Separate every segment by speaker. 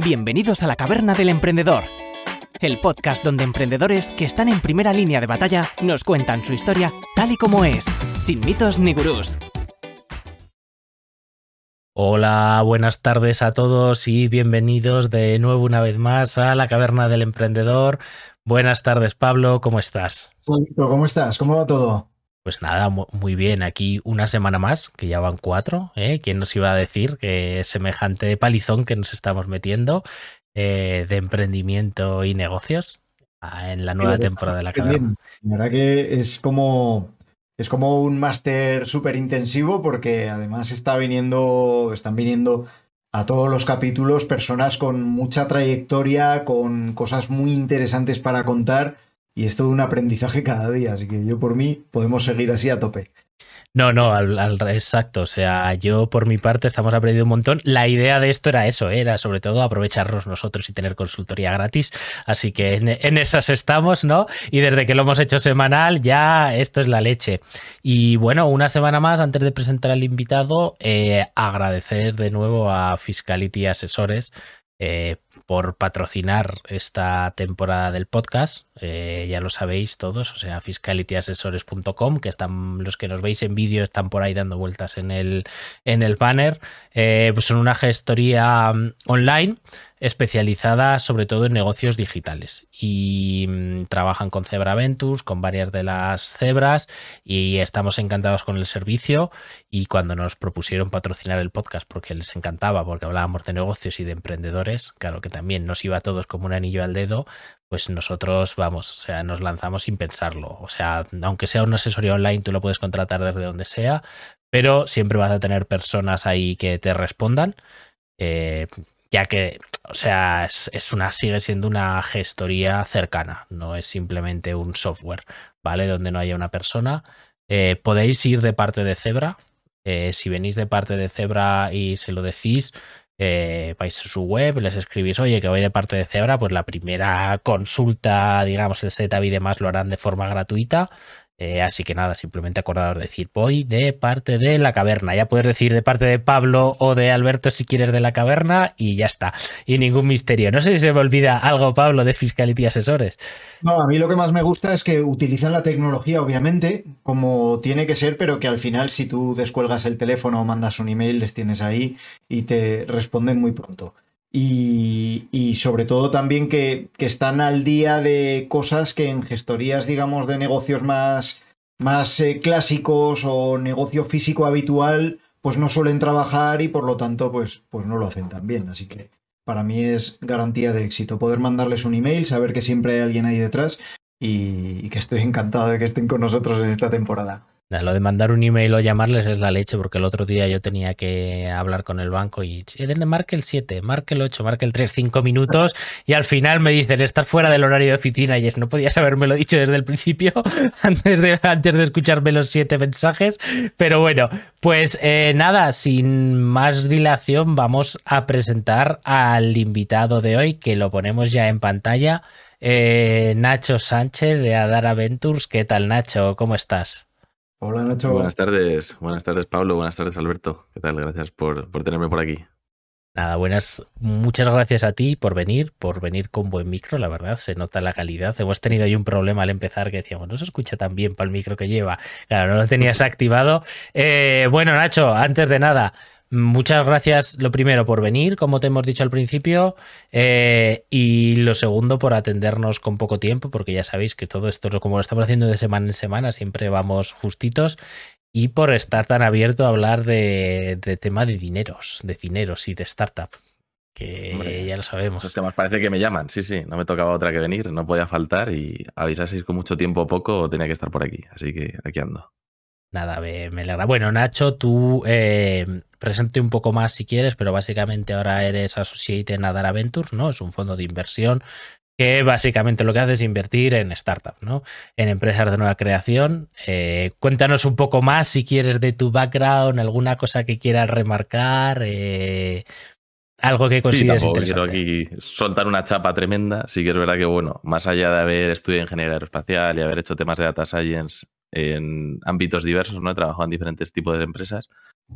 Speaker 1: Bienvenidos a la Caverna del Emprendedor, el podcast donde emprendedores que están en primera línea de batalla nos cuentan su historia tal y como es, sin mitos ni gurús.
Speaker 2: Hola, buenas tardes a todos y bienvenidos de nuevo una vez más a la Caverna del Emprendedor. Buenas tardes, Pablo, ¿cómo estás?
Speaker 3: ¿Cómo estás? ¿Cómo va todo?
Speaker 2: Pues nada, muy bien. Aquí una semana más, que ya van cuatro. ¿eh? ¿Quién nos iba a decir que semejante palizón que nos estamos metiendo eh, de emprendimiento y negocios en la nueva temporada de la caverna?
Speaker 3: La verdad que es como, es como un máster súper intensivo porque además está viniendo, están viniendo a todos los capítulos personas con mucha trayectoria, con cosas muy interesantes para contar y es todo un aprendizaje cada día, así que yo por mí podemos seguir así a tope.
Speaker 2: No, no, al, exacto. O sea, yo por mi parte estamos aprendiendo un montón. La idea de esto era eso, era sobre todo aprovecharnos nosotros y tener consultoría gratis. Así que en, esas estamos, ¿no? Y desde que lo hemos hecho semanal, ya esto es la leche. Y bueno, una semana más antes de presentar al invitado, eh, agradecer de nuevo a Fiscality Asesores. Eh, por patrocinar esta temporada del podcast. Eh, ya lo sabéis todos, o sea, fiscalityasesores.com, que están los que nos veis en vídeo están por ahí dando vueltas en el, en el banner. Eh, pues son una gestoría mm, online especializada sobre todo en negocios digitales y mm, trabajan con Zebra Ventures, con varias de las cebras y estamos encantados con el servicio y cuando nos propusieron patrocinar el podcast porque les encantaba, porque hablábamos de negocios y de emprendedores, claro que también nos iba a todos como un anillo al dedo, pues nosotros vamos, o sea, nos lanzamos sin pensarlo, o sea, aunque sea una asesoría online, tú lo puedes contratar desde donde sea, pero siempre vas a tener personas ahí que te respondan. Eh, ya que, o sea, es, una, sigue siendo una gestoría cercana, no es simplemente un software, ¿vale? Donde no haya una persona. Eh, podéis ir de parte de Zebra. Eh, si venís de parte de Zebra y se lo decís, eh, vais a su web, les escribís, oye, que voy de parte de Zebra, pues la primera consulta, digamos, el setup y demás lo harán de forma gratuita. Eh, así que nada, simplemente acordados de decir, voy de parte de la caverna. Ya puedes decir de parte de Pablo o de Alberto si quieres de la caverna y ya está. Y ningún misterio. No sé si se me olvida algo, Pablo, de Fiscality Asesores.
Speaker 3: No, a mí lo que más me gusta es que utilizan la tecnología, obviamente, como tiene que ser, pero que al final si tú descuelgas el teléfono o mandas un email, les tienes ahí y te responden muy pronto. Y, sobre todo también que, están al día de cosas que en gestorías, digamos, de negocios más, más eh, clásicos o negocio físico habitual, pues no suelen trabajar y por lo tanto, pues, pues no lo hacen tan bien. Así que para mí es garantía de éxito poder mandarles un email, saber que siempre hay alguien ahí detrás y que estoy encantado de que estén con nosotros en esta temporada.
Speaker 2: Lo de mandar un email o llamarles es la leche, porque el otro día yo tenía que hablar con el banco y marque el 7, marque el 8, marque el 3, 5 minutos y al final me dicen, estás fuera del horario de oficina y es, no podías lo dicho desde el principio antes de, antes de escucharme los 7 mensajes. Pero bueno, pues eh, nada, sin más dilación vamos a presentar al invitado de hoy, que lo ponemos ya en pantalla, eh, Nacho Sánchez de Adara Ventures. ¿Qué tal Nacho? ¿Cómo estás?
Speaker 4: Hola Nacho. Buenas tardes, buenas tardes Pablo, buenas tardes Alberto. ¿Qué tal? Gracias por, tenerme por aquí.
Speaker 2: Nada, buenas. Muchas gracias a ti por venir, por venir con buen micro, la verdad, se nota la calidad. Hemos tenido ahí un problema al empezar que decíamos, no se escucha tan bien para el micro que lleva. Claro, no lo tenías activado. Eh, bueno, Nacho, antes de nada, Muchas gracias, lo primero, por venir, como te hemos dicho al principio, eh, y lo segundo, por atendernos con poco tiempo, porque ya sabéis que todo esto, como lo estamos haciendo de semana en semana, siempre vamos justitos, y por estar tan abierto a hablar de, tema de dineros, de dineros y de startup, que ya lo sabemos.
Speaker 4: Esos temas parece que me llaman, sí, sí, no me tocaba otra que venir, no podía faltar, y avisaseis con mucho tiempo o poco, tenía que estar por aquí, así que aquí ando.
Speaker 2: Nada, me, me alegra. Bueno, Nacho, tú eh, presente un poco más si quieres, pero básicamente ahora eres associate en Adara Ventures, ¿no? Es un fondo de inversión que básicamente lo que hace es invertir en startups, ¿no? En empresas de nueva creación. Eh, cuéntanos un poco más si quieres de tu background, alguna cosa que quieras remarcar, eh, algo que consideres sí, quiero
Speaker 4: aquí soltar una chapa tremenda. Sí que es verdad que, bueno, más allá de haber estudiado ingeniería aeroespacial y haber hecho temas de data science en ámbitos diversos, ¿no? He trabajado en diferentes tipos de empresas,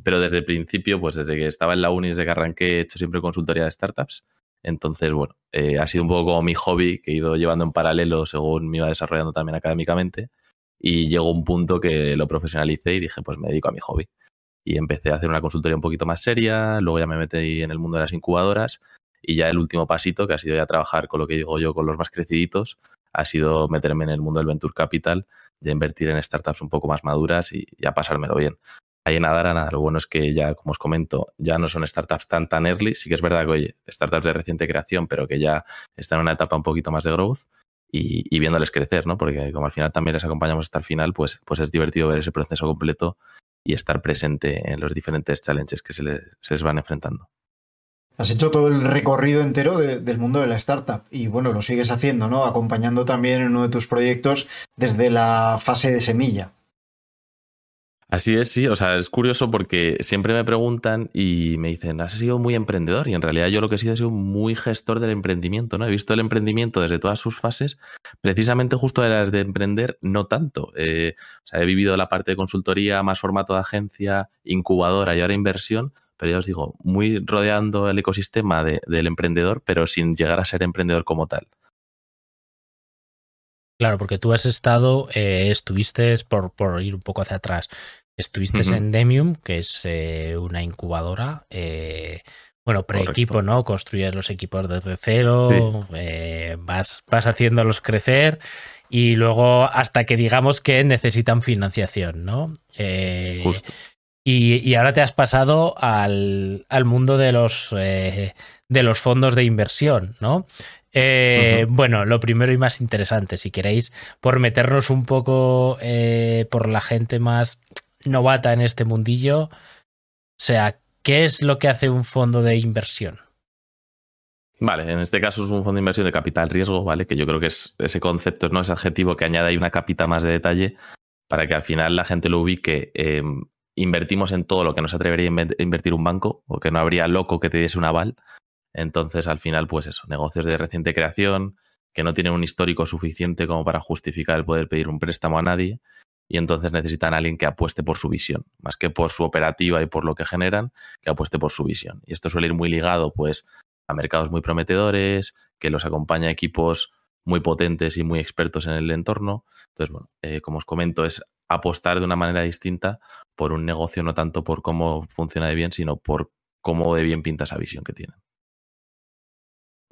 Speaker 4: pero desde el principio, pues desde que estaba en la uni, desde que arranqué, he hecho siempre consultoría de startups. Entonces, bueno, eh, ha sido un poco como mi hobby que he ido llevando en paralelo según me iba desarrollando también académicamente. Y llegó un punto que lo profesionalicé y dije, pues me dedico a mi hobby. Y empecé a hacer una consultoría un poquito más seria, luego ya me metí en el mundo de las incubadoras y ya el último pasito, que ha sido ya trabajar con lo que digo yo, con los más creciditos, ha sido meterme en el mundo del Venture Capital, ya invertir en startups un poco más maduras y ya pasármelo bien. Ahí en Adara, nada, lo bueno es que ya, como os comento, ya no son startups tan tan early. Sí que es verdad que, oye, startups de reciente creación, pero que ya están en una etapa un poquito más de growth y, viéndoles crecer, ¿no? Porque como al final también les acompañamos hasta el final, pues, pues es divertido ver ese proceso completo y estar presente en los diferentes challenges que se les, van enfrentando.
Speaker 3: Has hecho todo el recorrido entero del mundo de la startup y bueno, lo sigues haciendo, ¿no? Acompañando también en uno de tus proyectos desde la fase de semilla.
Speaker 4: Así es, sí. O sea, es curioso porque siempre me preguntan y me dicen, has sido muy emprendedor. Y en realidad yo lo que he sido ha sido muy gestor del emprendimiento, ¿no? He visto el emprendimiento desde todas sus fases, precisamente justo de las de emprender, no tanto. Eh, o sea, he vivido la parte de consultoría, más formato de agencia, incubadora y ahora inversión, pero ya os digo, muy rodeando el ecosistema del emprendedor, pero sin llegar a ser emprendedor como tal.
Speaker 2: Claro, porque tú has estado, eh, estuviste, por, por ir un poco hacia atrás, Estuviste en Demium, que es eh, una incubadora. Eh, bueno, pre-equipo, ¿no? Construyes los equipos desde cero, eh, vas, vas haciéndolos crecer y luego hasta que digamos que necesitan financiación, ¿no?
Speaker 4: Justo.
Speaker 2: Y, ahora te has pasado al, al mundo de los, de los fondos de inversión, ¿no? Bueno, lo primero y más interesante, si queréis, por meternos un poco por la gente más novata en este mundillo. O sea, ¿qué es lo que hace un fondo de inversión?
Speaker 4: Vale, en este caso es un fondo de inversión de capital riesgo, ¿vale? Que yo creo que es ese concepto, ¿no? Ese adjetivo que añade ahí una capita más de detalle para que al final la gente lo ubique. Em, invertimos en todo lo que no se atrevería a invertir un banco o que no habría loco que te diese un aval. Entonces, al final, pues eso, negocios de reciente creación que no tienen un histórico suficiente como para justificar el poder pedir un préstamo a nadie y entonces necesitan a alguien que apueste por su visión, más que por su operativa y por lo que generan, que apueste por su visión. Y esto suele ir muy ligado pues a mercados muy prometedores, que los acompaña equipos muy potentes y muy expertos en el entorno. Entonces, bueno, eh, como os comento, es apostar de una manera distinta por un negocio, no tanto por cómo funciona de bien, sino por cómo de bien pinta esa visión que tienen.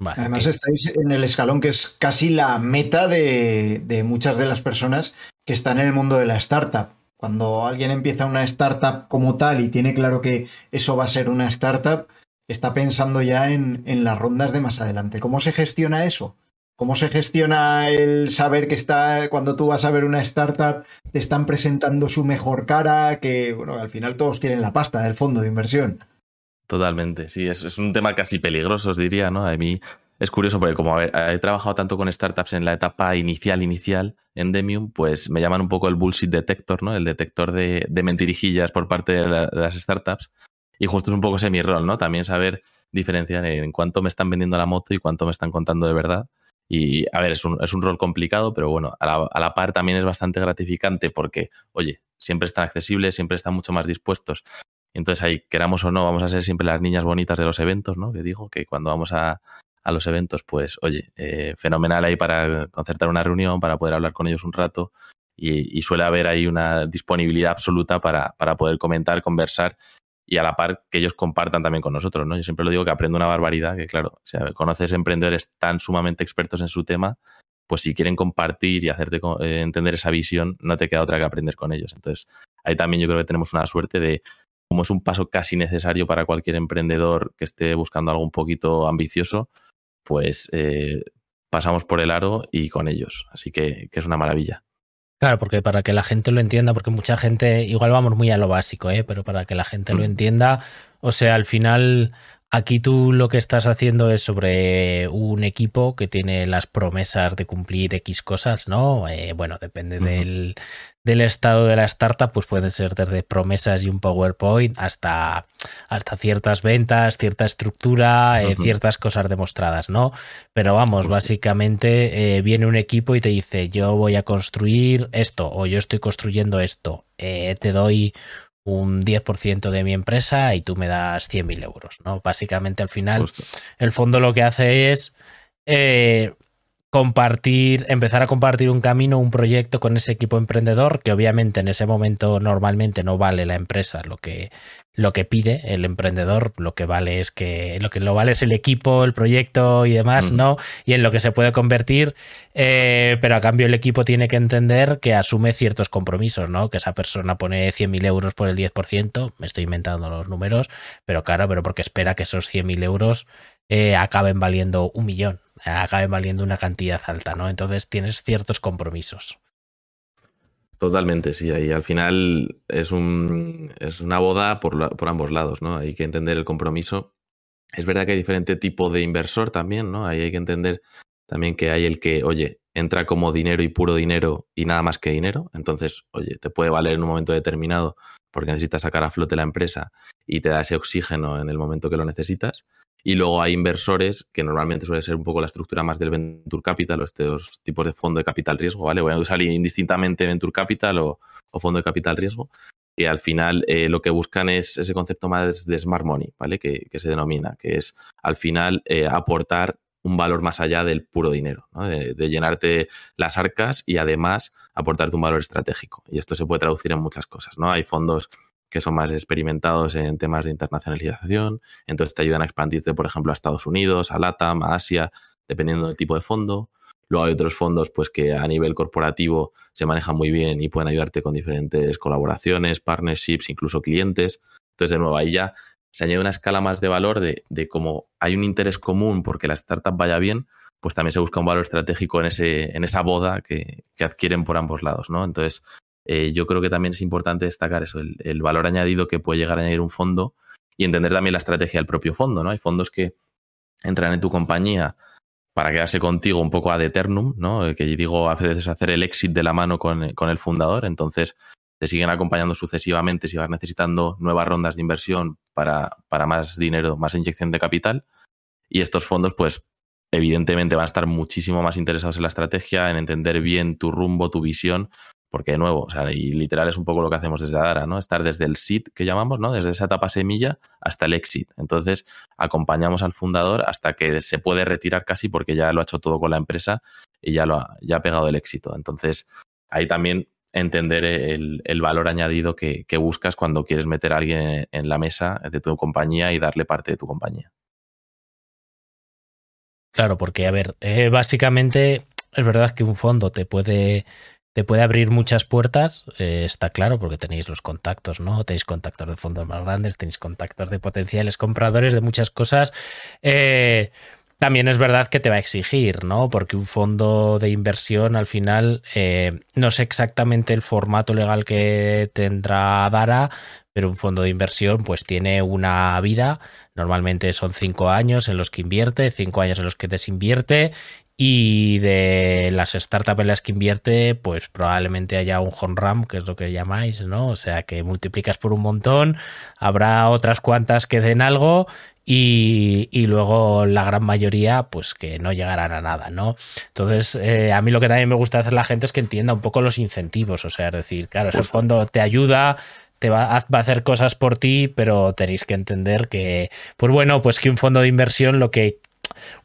Speaker 3: Además, estáis en el escalón que es casi la meta de, muchas de las personas que están en el mundo de la startup. Cuando alguien empieza una startup como tal y tiene claro que eso va a ser una startup, está pensando ya en, las rondas de más adelante. ¿Cómo se gestiona eso? ¿Cómo se gestiona el saber que está, cuando tú vas a ver una startup, te están presentando su mejor cara, que bueno, al final todos quieren la pasta del fondo de inversión?
Speaker 4: Totalmente, sí, es, un tema casi peligroso, os diría, ¿no? A mí es curioso porque como he, trabajado tanto con startups en la etapa inicial, inicial, en Demium, pues me llaman un poco el bullshit detector, ¿no? El detector de, mentirijillas por parte de, las startups. Y justo es un poco ese mi rol, ¿no? También saber diferenciar en cuánto me están vendiendo la moto y cuánto me están contando de verdad. Y a ver, es un, es un rol complicado, pero bueno, a la, a la, par también es bastante gratificante porque, oye, siempre están accesibles, siempre están mucho más dispuestos entonces ahí, queramos o no, vamos a ser siempre las niñas bonitas de los eventos, ¿no? Que digo, que cuando vamos a, los eventos, pues oye, eh, fenomenal ahí para concertar una reunión, para poder hablar con ellos un rato y, suele haber ahí una disponibilidad absoluta para, para, poder comentar, conversar y a la par que ellos compartan también con nosotros, ¿no? Yo siempre lo digo que aprendo una barbaridad, que claro, o sea, conoces emprendedores tan sumamente expertos en su tema, pues si quieren compartir y hacerte eh, entender esa visión, no te queda otra que aprender con ellos. Entonces, ahí también yo creo que tenemos una suerte de como es un paso casi necesario para cualquier emprendedor que esté buscando algo un poquito ambicioso, pues eh, pasamos por el aro y con ellos. Así que, es una maravilla.
Speaker 2: Claro, porque para que la gente lo entienda, porque mucha gente, igual vamos muy a lo básico, ¿eh? pero para que la gente lo mm. entienda, o sea, al final Aquí tú lo que estás haciendo es sobre un equipo que tiene las promesas de cumplir X cosas, ¿no? Eh, bueno, depende del, estado de la startup, pues pueden ser desde promesas y un PowerPoint hasta, hasta ciertas ventas, cierta estructura, eh, ciertas cosas demostradas, ¿no? Pero vamos, básicamente eh, viene un equipo y te dice, yo voy a construir esto o yo estoy construyendo esto, te doy un 10% de mi empresa y tú me das 100.000 euros, ¿no? Básicamente al final el fondo lo que hace es eh, compartir, empezar a compartir un camino, un proyecto con ese equipo emprendedor, que obviamente en ese momento normalmente no vale la empresa lo que, lo que pide el emprendedor, lo que vale es que lo que lo vale es el equipo, el proyecto y demás, ¿no? Y en lo que se puede convertir, eh, pero a cambio el equipo tiene que entender que asume ciertos compromisos, ¿no? Que esa persona pone 100.000 euros por el 10%, me estoy inventando los números, pero claro, pero porque espera que esos 100.000 euros eh, acaben valiendo un millón, acabe valiendo una cantidad alta, ¿no? Entonces tienes ciertos compromisos.
Speaker 4: Totalmente, sí. Ahí al final es, un, es una boda por, por, ambos lados, ¿no? Hay que entender el compromiso. Es verdad que hay diferente tipo de inversor también, ¿no? Ahí hay que entender también que hay el que, oye, entra como dinero y puro dinero y nada más que dinero. Entonces, oye, te puede valer en un momento determinado porque necesitas sacar a flote la empresa y te da ese oxígeno en el momento que lo necesitas. Y luego hay inversores, que normalmente suele ser un poco la estructura más del venture capital o estos tipos de fondo de capital riesgo, ¿vale? Voy a usar indistintamente venture capital o, fondo de capital riesgo, que al final eh, lo que buscan es ese concepto más de smart money, ¿vale? Que, se denomina, que es al final eh, aportar un valor más allá del puro dinero, de, de, llenarte las arcas y además aportarte un valor estratégico. Y esto se puede traducir en muchas cosas, ¿no? Hay fondos que son más experimentados en temas de internacionalización, entonces te ayudan a expandirte, por ejemplo, a Estados Unidos, a LATAM, a Asia, dependiendo del tipo de fondo. Luego hay otros fondos pues, que a nivel corporativo se manejan muy bien y pueden ayudarte con diferentes colaboraciones, partnerships, incluso clientes. Entonces, de nuevo, ahí ya se añade una escala más de valor de, cómo hay un interés común porque la startup vaya bien, pues también se busca un valor estratégico en, ese, en esa boda que, que adquieren por ambos lados, ¿no? Entonces, eh, yo creo que también es importante destacar eso, el, valor añadido que puede llegar a añadir un fondo y entender también la estrategia del propio fondo, ¿no? Hay fondos que entran en tu compañía para quedarse contigo un poco ad eternum, ¿no? Eh, que digo a veces hacer el exit de la mano con, el fundador, entonces te siguen acompañando sucesivamente si vas necesitando nuevas rondas de inversión para, para más dinero, más inyección de capital. Y estos fondos, pues, evidentemente van a estar muchísimo más interesados en la estrategia, en entender bien tu rumbo, tu visión, porque de nuevo, o sea, y literal es un poco lo que hacemos desde Adara, ¿no? Estar desde el SIT que llamamos, ¿no? Desde esa etapa semilla hasta el exit. Entonces, acompañamos al fundador hasta que se puede retirar casi porque ya lo ha hecho todo con la empresa y ya lo ha, ya ha pegado el éxito. Entonces, ahí también entender el, valor añadido que, buscas cuando quieres meter a alguien en la mesa de tu compañía y darle parte de tu compañía.
Speaker 2: Claro, porque, a ver, eh, básicamente es verdad que un fondo te puede te puede abrir muchas puertas, eh, está claro, porque tenéis los contactos, ¿no? Tenéis contactos de fondos más grandes, tenéis contactos de potenciales compradores, de muchas cosas. Eh, también es verdad que te va a exigir, ¿no? Porque un fondo de inversión al final eh, no sé exactamente el formato legal que tendrá Dara, pero un fondo de inversión pues tiene una vida, normalmente son cinco años en los que invierte, cinco años en los que desinvierte y de las startups en las que invierte, pues probablemente haya un home run, que es lo que llamáis, ¿no? O sea, que multiplicas por un montón, habrá otras cuantas que den algo y, luego la gran mayoría, pues que no llegarán a nada, ¿no? Entonces, eh, a mí lo que también me gusta hacer la gente es que entienda un poco los incentivos, o sea, es decir, claro, ese fondo te ayuda, te va va a, hacer cosas por ti, pero tenéis que entender que, pues bueno, pues que un fondo de inversión lo que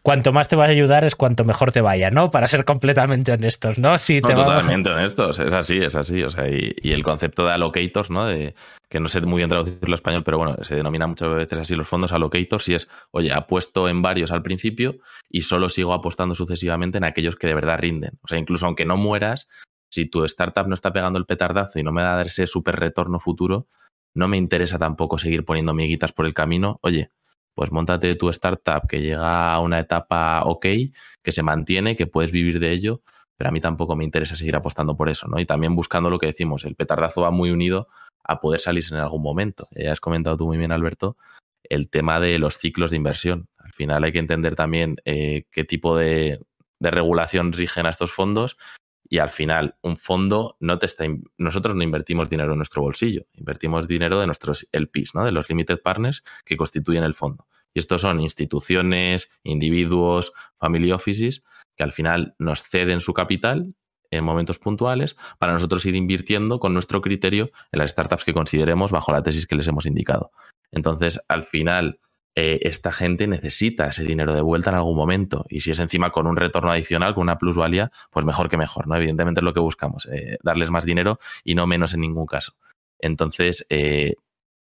Speaker 2: cuanto más te vas a ayudar es cuanto mejor te vaya, ¿no? Para ser completamente honestos, ¿no?
Speaker 4: Si te totalmente honestos, es así, es así. O sea, y, el concepto de allocators, ¿no? De, que no sé muy bien traducirlo en español, pero bueno, se denomina muchas veces así los fondos allocators y es, oye, apuesto en varios al principio y solo sigo apostando sucesivamente en aquellos que de verdad rinden. O sea, incluso aunque no mueras, si tu startup no está pegando el petardazo y no me da ese súper retorno futuro, no me interesa tampoco seguir poniendo miguitas por el camino. Oye, pues montate tu startup que llega a una etapa ok, que se mantiene, que puedes vivir de ello, pero a mí tampoco me interesa seguir apostando por eso, ¿no? Y también buscando lo que decimos, el petardazo va muy unido a poder salirse en algún momento. Ya has comentado tú muy bien, Alberto, el tema de los ciclos de inversión. Al final hay que entender también eh, qué tipo de, de regulación rigen a estos fondos y al final un fondo no te está nosotros no invertimos dinero en nuestro bolsillo, invertimos dinero de nuestros LPs, ¿no? de los limited partners que constituyen el fondo. Y estos son instituciones, individuos, family offices que al final nos ceden su capital en momentos puntuales para nosotros ir invirtiendo con nuestro criterio en las startups que consideremos bajo la tesis que les hemos indicado. Entonces, al final, eh, esta gente necesita ese dinero de vuelta en algún momento. Y si es encima con un retorno adicional, con una plusvalía, pues mejor que mejor, ¿no? Evidentemente es lo que buscamos, eh, darles más dinero y no menos en ningún caso. Entonces, eh,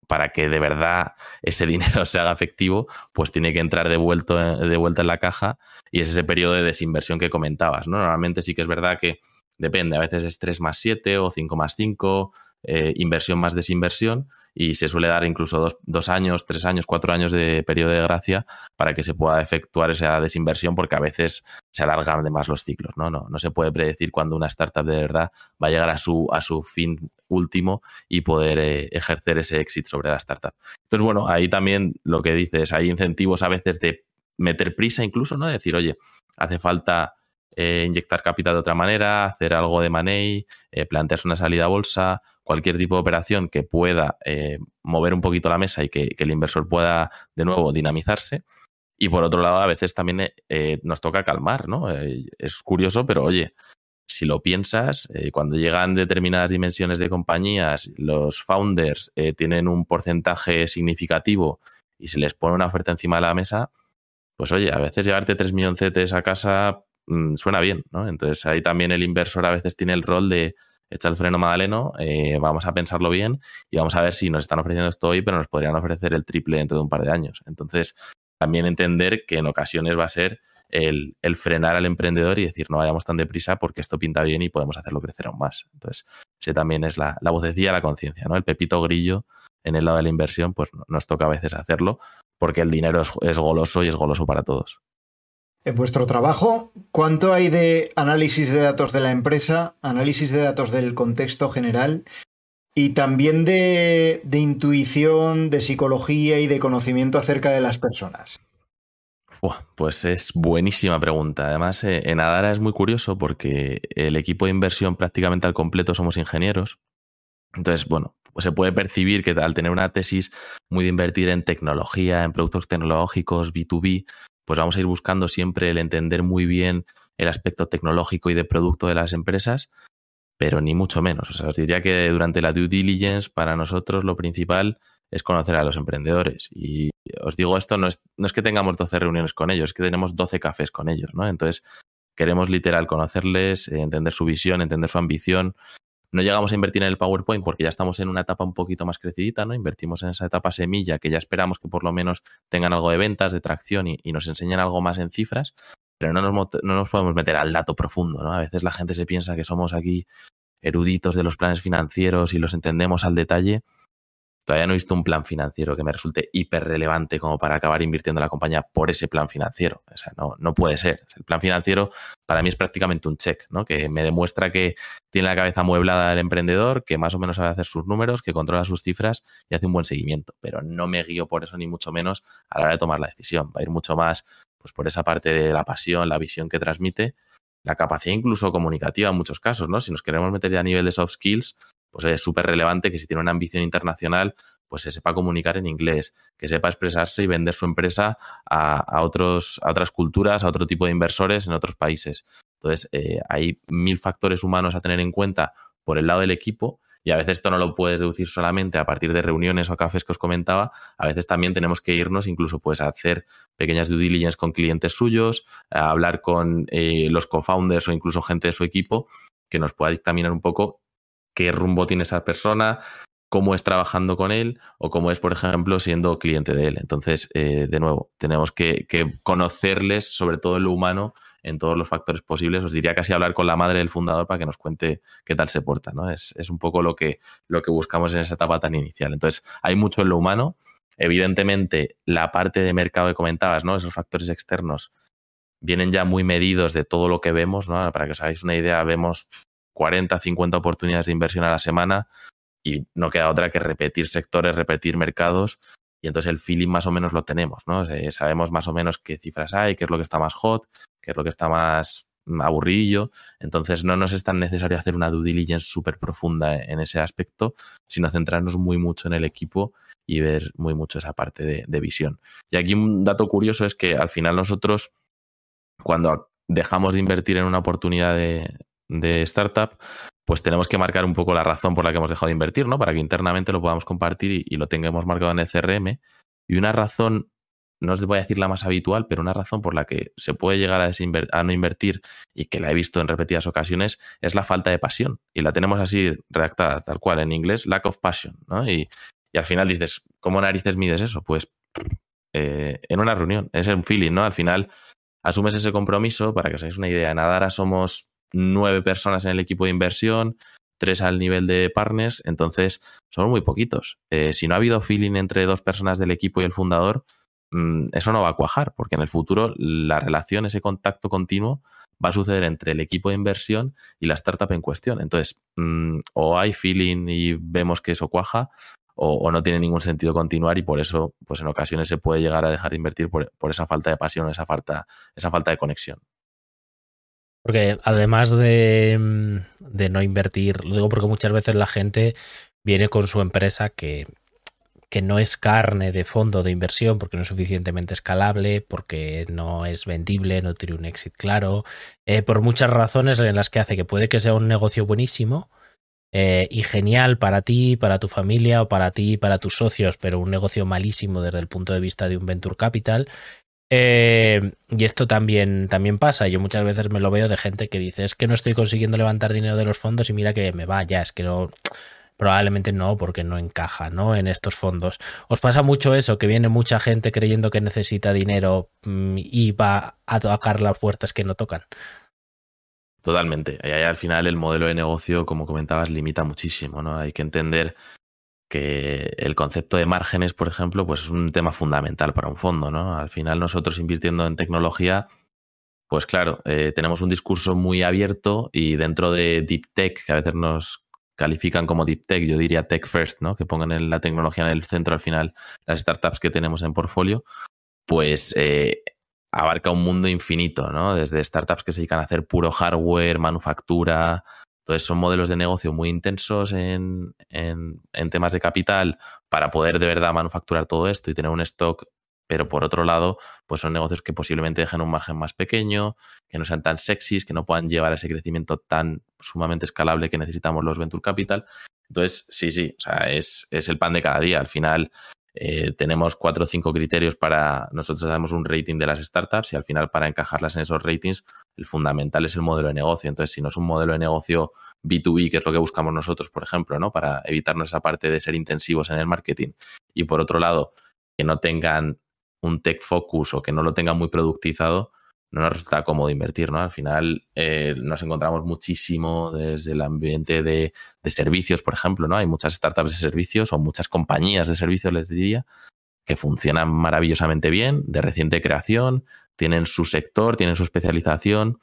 Speaker 4: para que de verdad ese dinero se haga efectivo, pues tiene que entrar de, de vuelta en la caja y es ese periodo de desinversión que comentabas. ¿no? Normalmente sí que es verdad que depende, a veces es 3 más 7 o 5 más 5, eh, inversión más desinversión y se suele dar incluso dos, años, tres años, cuatro años de periodo de gracia para que se pueda efectuar esa desinversión porque a veces se alargan de más los ciclos. ¿no? No, no se puede predecir cuando una startup de verdad va a llegar a su, a su fin último y poder eh, ejercer ese éxito sobre la startup. Entonces, bueno, ahí también lo que dices, hay incentivos a veces de meter prisa incluso, ¿no? De decir, oye, hace falta eh, inyectar capital de otra manera, hacer algo de money, eh, plantearse una salida a bolsa, cualquier tipo de operación que pueda eh, mover un poquito la mesa y que, el inversor pueda de nuevo dinamizarse. Y por otro lado, a veces también nos toca calmar, ¿no? es curioso, pero oye, si lo piensas, cuando llegan determinadas dimensiones de compañías, los founders tienen un porcentaje significativo y se les pone una oferta encima de la mesa, pues oye, a veces llevarte 3 millones a casa Mm, suena bien, ¿no? Entonces ahí también el inversor a veces tiene el rol de echar el freno Madaleno, eh, vamos a pensarlo bien y vamos a ver si nos están ofreciendo esto hoy, pero nos podrían ofrecer el triple dentro de un par de años. Entonces, también entender que en ocasiones va a ser el, frenar al emprendedor y decir no vayamos tan deprisa porque esto pinta bien y podemos hacerlo crecer aún más. Entonces, ese también es la, la vocecilla la conciencia, ¿no? El pepito grillo en el lado de la inversión, pues nos toca a veces hacerlo porque el dinero es goloso y es goloso para todos.
Speaker 3: En vuestro trabajo, ¿cuánto hay de análisis de datos de la empresa, análisis de datos del contexto general y también de, intuición, de psicología y de conocimiento acerca de las personas?
Speaker 4: pues es buenísima pregunta. Además, eh, en Adara es muy curioso porque el equipo de inversión prácticamente al completo somos ingenieros. Entonces, bueno, pues se puede percibir que al tener una tesis muy de invertir en tecnología, en productos tecnológicos, B2B, pues vamos a ir buscando siempre el entender muy bien el aspecto tecnológico y de producto de las empresas, pero ni mucho menos. O sea, os diría que durante la due diligence, para nosotros lo principal es conocer a los emprendedores. Y os digo esto, no es, no es que tengamos 12 reuniones con ellos, es que tenemos 12 cafés con ellos, ¿no? Entonces, queremos literal conocerles, entender su visión, entender su ambición, no llegamos a invertir en el PowerPoint porque ya estamos en una etapa un poquito más crecidita, ¿no? Invertimos en esa etapa semilla que ya esperamos que por lo menos tengan algo de ventas, de tracción y, nos enseñen algo más en cifras, pero no nos, no nos podemos meter al dato profundo, ¿no? A veces la gente se piensa que somos aquí eruditos de los planes financieros y los entendemos al detalle Todavía no he visto un plan financiero que me resulte hiper relevante como para acabar invirtiendo en la compañía por ese plan financiero. O sea, no, no puede ser. El plan financiero para mí es prácticamente un check, ¿no? Que me demuestra que tiene la cabeza amueblada el emprendedor, que más o menos sabe hacer sus números, que controla sus cifras y hace un buen seguimiento. Pero no me guío por eso ni mucho menos a la hora de tomar la decisión. Va a ir mucho más pues, por esa parte de la pasión, la visión que transmite la capacidad incluso comunicativa en muchos casos, ¿no? Si nos queremos meter ya a nivel de soft skills, pues es súper relevante que si tiene una ambición internacional, pues se sepa comunicar en inglés, que sepa expresarse y vender su empresa a, otros, a otras culturas, a otro tipo de inversores en otros países. Entonces, eh, hay mil factores humanos a tener en cuenta por el lado del equipo y a veces esto no lo puedes deducir solamente a partir de reuniones o cafés que os comentaba, a veces también tenemos que irnos incluso pues a hacer pequeñas due diligence con clientes suyos, a hablar con eh, los co-founders o incluso gente de su equipo que nos pueda dictaminar un poco qué rumbo tiene esa persona, cómo es trabajando con él o cómo es, por ejemplo, siendo cliente de él. Entonces, eh, de nuevo, tenemos que, conocerles, sobre todo en lo humano, en todos los factores posibles. Os diría casi hablar con la madre del fundador para que nos cuente qué tal se porta. ¿no? Es, un poco lo que, lo que buscamos en esa etapa tan inicial. Entonces, hay mucho en lo humano. Evidentemente, la parte de mercado que comentabas, ¿no? esos factores externos, vienen ya muy medidos de todo lo que vemos. ¿no? Para que os hagáis una idea, vemos 40, 50 oportunidades de inversión a la semana y no queda otra que repetir sectores, repetir mercados y entonces el feeling más o menos lo tenemos, ¿no? sabemos más o menos qué cifras hay, qué es lo que está más hot, qué es lo que está más aburrillo, entonces no nos es tan necesario hacer una due diligence súper profunda en ese aspecto, sino centrarnos muy mucho en el equipo y ver muy mucho esa parte de, visión. Y aquí un dato curioso es que al final nosotros, cuando dejamos de invertir en una oportunidad de, de startup, pues tenemos que marcar un poco la razón por la que hemos dejado de invertir, ¿no? Para que internamente lo podamos compartir y, lo tengamos marcado en el CRM. Y una razón, no os voy a decir la más habitual, pero una razón por la que se puede llegar a, no invertir y que la he visto en repetidas ocasiones es la falta de pasión. Y la tenemos así redactada, tal cual, en inglés, lack of passion, ¿no? Y, y al final dices, ¿cómo narices mides eso? Pues eh, en una reunión, es un feeling, ¿no? Al final asumes ese compromiso, para que os hagáis una idea, en Adara somos nueve personas en el equipo de inversión, tres al nivel de partners, entonces son muy poquitos. Eh, si no ha habido feeling entre dos personas del equipo y el fundador, mm, eso no va a cuajar, porque en el futuro la relación, ese contacto continuo, va a suceder entre el equipo de inversión y la startup en cuestión. Entonces, mm, o hay feeling y vemos que eso cuaja, o, no tiene ningún sentido continuar y por eso, pues en ocasiones se puede llegar a dejar de invertir por, esa falta de pasión, esa falta, esa falta de conexión.
Speaker 2: Porque además de, mm, de, no invertir, lo digo porque muchas veces la gente viene con su empresa que, que no es carne de fondo de inversión porque no es suficientemente escalable, porque no es vendible, no tiene un exit claro, eh, por muchas razones en las que hace que puede que sea un negocio buenísimo, eh, y genial para ti, para tu familia o para ti, para tus socios, pero un negocio malísimo desde el punto de vista de un venture capital. Eh, y esto también, también pasa. Yo muchas veces me lo veo de gente que dice, es que no estoy consiguiendo levantar dinero de los fondos y mira que me va, ya, es que no, probablemente no, porque no encaja ¿no? en estos fondos. ¿Os pasa mucho eso, que viene mucha gente creyendo que necesita dinero mm, y va a tocar las puertas que no tocan?
Speaker 4: Totalmente. Y al final el modelo de negocio, como comentabas, limita muchísimo, ¿no? Hay que entender que el concepto de márgenes, por ejemplo, pues es un tema fundamental para un fondo, ¿no? Al final nosotros invirtiendo en tecnología, pues claro, eh, tenemos un discurso muy abierto y dentro de Deep Tech, que a veces nos califican como Deep Tech, yo diría Tech First, ¿no? Que pongan la tecnología en el centro al final las startups que tenemos en portfolio, pues eh, abarca un mundo infinito, ¿no? Desde startups que se dedican a hacer puro hardware, manufactura. Entonces son modelos de negocio muy intensos en, temas de capital para poder de verdad manufacturar todo esto y tener un stock. Pero por otro lado, pues son negocios que posiblemente dejen un margen más pequeño, que no sean tan sexys, que no puedan llevar ese crecimiento tan sumamente escalable que necesitamos los venture capital. Entonces, sí, sí, o sea, es, es el pan de cada día. Al final, eh, tenemos cuatro o cinco criterios para, nosotros hacemos un rating de las startups y al final para encajarlas en esos ratings, el fundamental es el modelo de negocio. Entonces, si no es un modelo de negocio B2B, que es lo que buscamos nosotros, por ejemplo, ¿no? Para evitarnos esa parte de ser intensivos en el marketing. Y por otro lado, que no tengan un tech focus o que no lo tengan muy productizado, no nos resulta cómodo invertir, ¿no? Al final eh, nos encontramos muchísimo desde el ambiente de, servicios, por ejemplo, ¿no? Hay muchas startups de servicios o muchas compañías de servicios, les diría, que funcionan maravillosamente bien, de reciente creación, tienen su sector, tienen su especialización.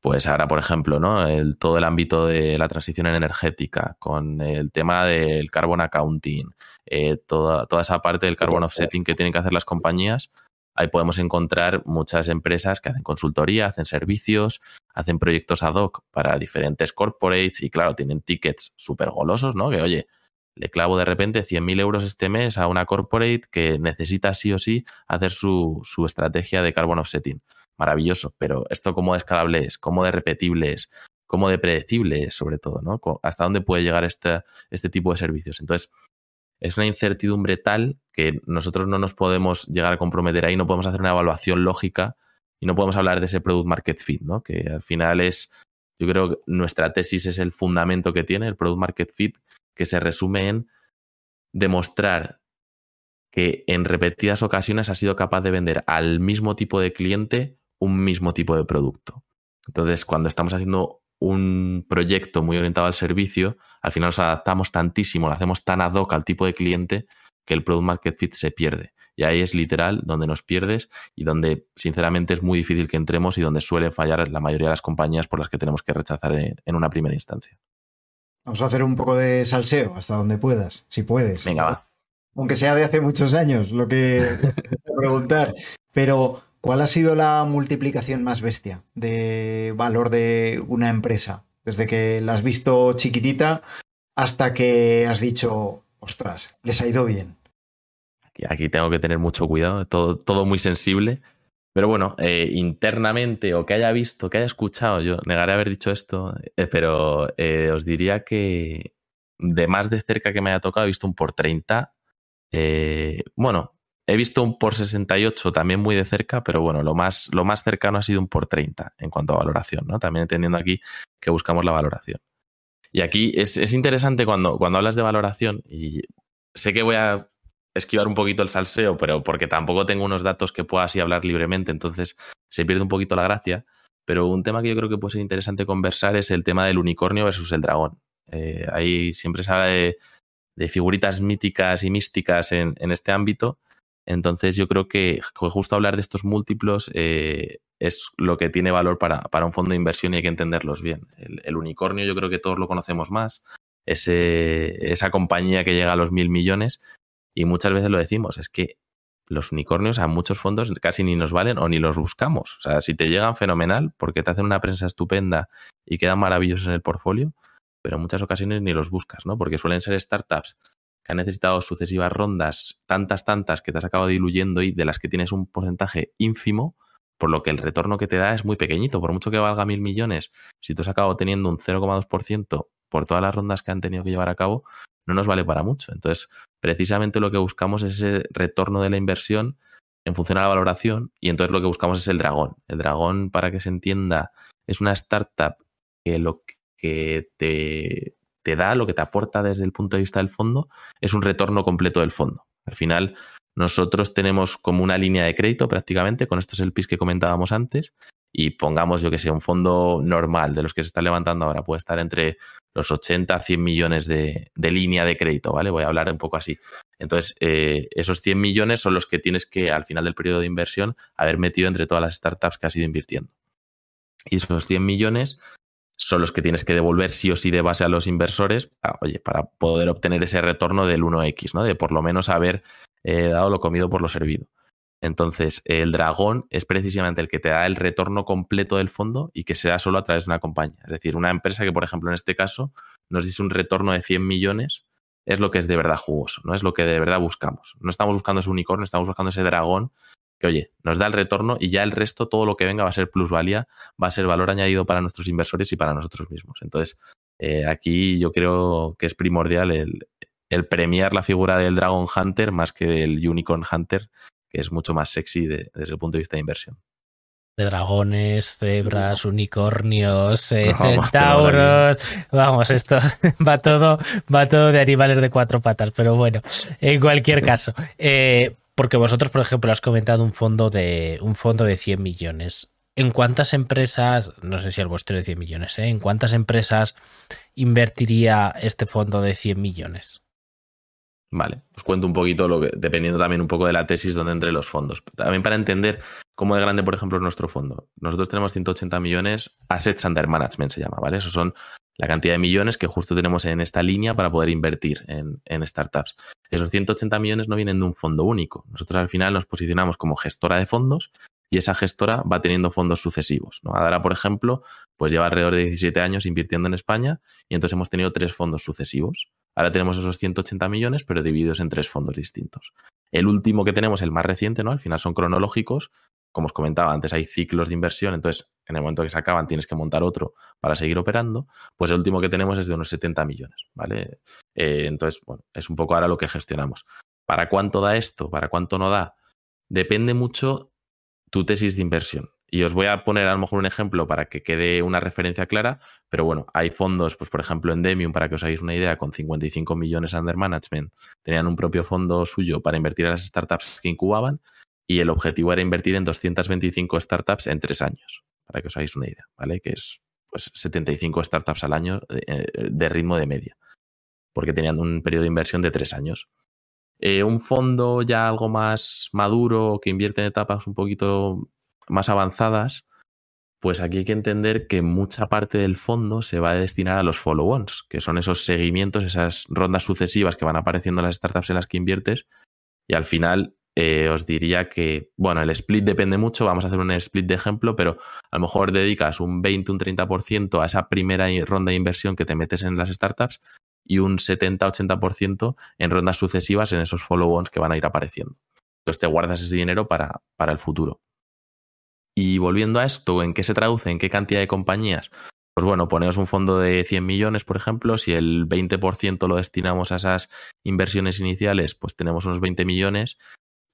Speaker 4: Pues ahora, por ejemplo, ¿no? El, todo el ámbito de la transición energética, con el tema del carbon accounting, eh, toda, toda esa parte del carbon offsetting que tienen que hacer las compañías, Ahí podemos encontrar muchas empresas que hacen consultoría, hacen servicios, hacen proyectos ad hoc para diferentes corporates y claro, tienen tickets súper golosos, ¿no? Que oye, le clavo de repente 100.000 euros este mes a una corporate que necesita sí o sí hacer su, estrategia de carbon offsetting. Maravilloso, pero esto cómo de escalable es, cómo de repetible es, cómo de predecible es sobre todo, ¿no? ¿Hasta dónde puede llegar este, este tipo de servicios? Entonces, es una incertidumbre tal que nosotros no nos podemos llegar a comprometer ahí, no podemos hacer una evaluación lógica y no podemos hablar de ese product market fit, ¿no? Que al final es, yo creo que nuestra tesis es el fundamento que tiene el product market fit, que se resume en demostrar que en repetidas ocasiones ha sido capaz de vender al mismo tipo de cliente un mismo tipo de producto. Entonces, cuando estamos haciendo un proyecto muy orientado al servicio, al final nos adaptamos tantísimo, lo hacemos tan ad hoc al tipo de cliente que el product market fit se pierde. Y ahí es literal donde nos pierdes y donde sinceramente es muy difícil que entremos y donde suelen fallar la mayoría de las compañías por las que tenemos que rechazar en, una primera instancia.
Speaker 3: Vamos a hacer un poco de salseo hasta donde puedas, si puedes.
Speaker 4: Venga, va.
Speaker 3: Aunque sea de hace muchos años, lo que preguntar. Pero ¿Cuál ha sido la multiplicación más bestia de valor de una empresa? Desde que la has visto chiquitita hasta que has dicho, ostras, les ha ido bien.
Speaker 4: Aquí, tengo que tener mucho cuidado, todo, muy sensible. Pero bueno, eh, internamente o que haya visto, que haya escuchado, yo negaré haber dicho esto, eh, pero eh, os diría que de más de cerca que me haya tocado he visto un por 30. bueno, he visto un por 68 también muy de cerca, pero bueno, lo más, lo más cercano ha sido un por 30 en cuanto a valoración, ¿no? También entendiendo aquí que buscamos la valoración. Y aquí es, es interesante cuando, cuando hablas de valoración, y sé que voy a esquivar un poquito el salseo, pero porque tampoco tengo unos datos que pueda así hablar libremente, entonces se pierde un poquito la gracia. Pero un tema que yo creo que puede ser interesante conversar es el tema del unicornio versus el dragón. Eh, ahí siempre se habla de, figuritas míticas y místicas en, este ámbito. Entonces yo creo que justo hablar de estos múltiplos eh, es lo que tiene valor para, para, un fondo de inversión y hay que entenderlos bien. El, unicornio yo creo que todos lo conocemos más, esa compañía que llega a los mil millones, y muchas veces lo decimos, es que los unicornios a muchos fondos casi ni nos valen o ni los buscamos. O sea, si te llegan fenomenal porque te hacen una prensa estupenda y quedan maravillosos en el portfolio, pero en muchas ocasiones ni los buscas, ¿no? Porque suelen ser startups que han necesitado sucesivas rondas, tantas, tantas, que te has acabado diluyendo y de las que tienes un porcentaje ínfimo, por lo que el retorno que te da es muy pequeñito. Por mucho que valga mil millones, si tú has acabado teniendo un 0,2% por todas las rondas que han tenido que llevar a cabo, no nos vale para mucho. Entonces, precisamente lo que buscamos es ese retorno de la inversión en función a la valoración y entonces lo que buscamos es el dragón. El dragón, para que se entienda, es una startup que lo que te, te da, lo que te aporta desde el punto de vista del fondo, es un retorno completo del fondo. Al final, nosotros tenemos como una línea de crédito prácticamente, con esto es el PIS que comentábamos antes, y pongamos, yo que sé, un fondo normal de los que se están levantando ahora puede estar entre los 80 a 100 millones de, línea de crédito, ¿vale? Voy a hablar un poco así. Entonces, eh, esos 100 millones son los que tienes que, al final del periodo de inversión, haber metido entre todas las startups que has ido invirtiendo. Y esos 100 millones son los que tienes que devolver sí o sí de base a los inversores, oye, para poder obtener ese retorno del 1X, ¿no? De por lo menos haber eh, dado lo comido por lo servido. Entonces, el dragón es precisamente el que te da el retorno completo del fondo y que se da solo a través de una compañía. Es decir, una empresa que, por ejemplo, en este caso, nos dice un retorno de 100 millones, es lo que es de verdad jugoso, no es lo que de verdad buscamos. No estamos buscando ese unicornio, estamos buscando ese dragón que, oye, nos da el retorno y ya el resto, todo lo que venga va a ser plusvalía, va a ser valor añadido para nuestros inversores y para nosotros mismos. Entonces, eh, aquí yo creo que es primordial el, el premiar la figura del Dragon Hunter más que del Unicorn Hunter, que es mucho más sexy desde el punto de vista de inversión.
Speaker 2: De dragones, cebras, unicornios, eh, centauros. Vamos, esto va todo, va todo de animales de cuatro patas, pero bueno, en cualquier caso. Eh, porque vosotros, por ejemplo, has comentado un fondo de un fondo de 100 millones. ¿En cuántas empresas, no sé si el vuestro de 100 millones, ¿eh? ¿en cuántas empresas invertiría este fondo de 100 millones?
Speaker 4: Vale, os cuento un poquito, lo que, dependiendo también un poco de la tesis donde entre los fondos. También para entender cómo de grande, por ejemplo, es nuestro fondo. Nosotros tenemos 180 millones, Assets Under Management se llama, ¿vale? Esos son la cantidad de millones que justo tenemos en esta línea para poder invertir en, startups. Esos 180 millones no vienen de un fondo único. Nosotros al final nos posicionamos como gestora de fondos y esa gestora va teniendo fondos sucesivos. ¿no? Adara, por ejemplo, pues lleva alrededor de 17 años invirtiendo en España y entonces hemos tenido tres fondos sucesivos. Ahora tenemos esos 180 millones, pero divididos en tres fondos distintos. El último que tenemos, el más reciente, ¿no? Al final son cronológicos. Como os comentaba antes, hay ciclos de inversión, entonces en el momento que se acaban tienes que montar otro para seguir operando. Pues el último que tenemos es de unos 70 millones, ¿vale? Eh, entonces, bueno, es un poco ahora lo que gestionamos. ¿Para cuánto da esto? ¿Para cuánto no da? Depende mucho tu tesis de inversión. Y os voy a poner a lo mejor un ejemplo para que quede una referencia clara, pero bueno, hay fondos, pues por ejemplo en Demium, para que os hagáis una idea, con 55 millones under management, tenían un propio fondo suyo para invertir a las startups que incubaban y el objetivo era invertir en 225 startups en tres años, para que os hagáis una idea, ¿vale? Que es pues 75 startups al año de, eh, de ritmo de media, porque tenían un periodo de inversión de tres años. Eh, un fondo ya algo más maduro, que invierte en etapas un poquito más avanzadas, pues aquí hay que entender que mucha parte del fondo se va a destinar a los follow-ons, que son esos seguimientos, esas rondas sucesivas que van apareciendo en las startups en las que inviertes. Y al final eh, os diría que, bueno, el split depende mucho, vamos a hacer un split de ejemplo, pero a lo mejor dedicas un 20, un 30% a esa primera ronda de inversión que te metes en las startups y un 70-80% en rondas sucesivas en esos follow-ons que van a ir apareciendo. Entonces te guardas ese dinero para, para el futuro. Y volviendo a esto, ¿en qué se traduce? ¿En qué cantidad de compañías? Pues bueno, ponemos un fondo de 100 millones, por ejemplo, si el 20% lo destinamos a esas inversiones iniciales, pues tenemos unos 20 millones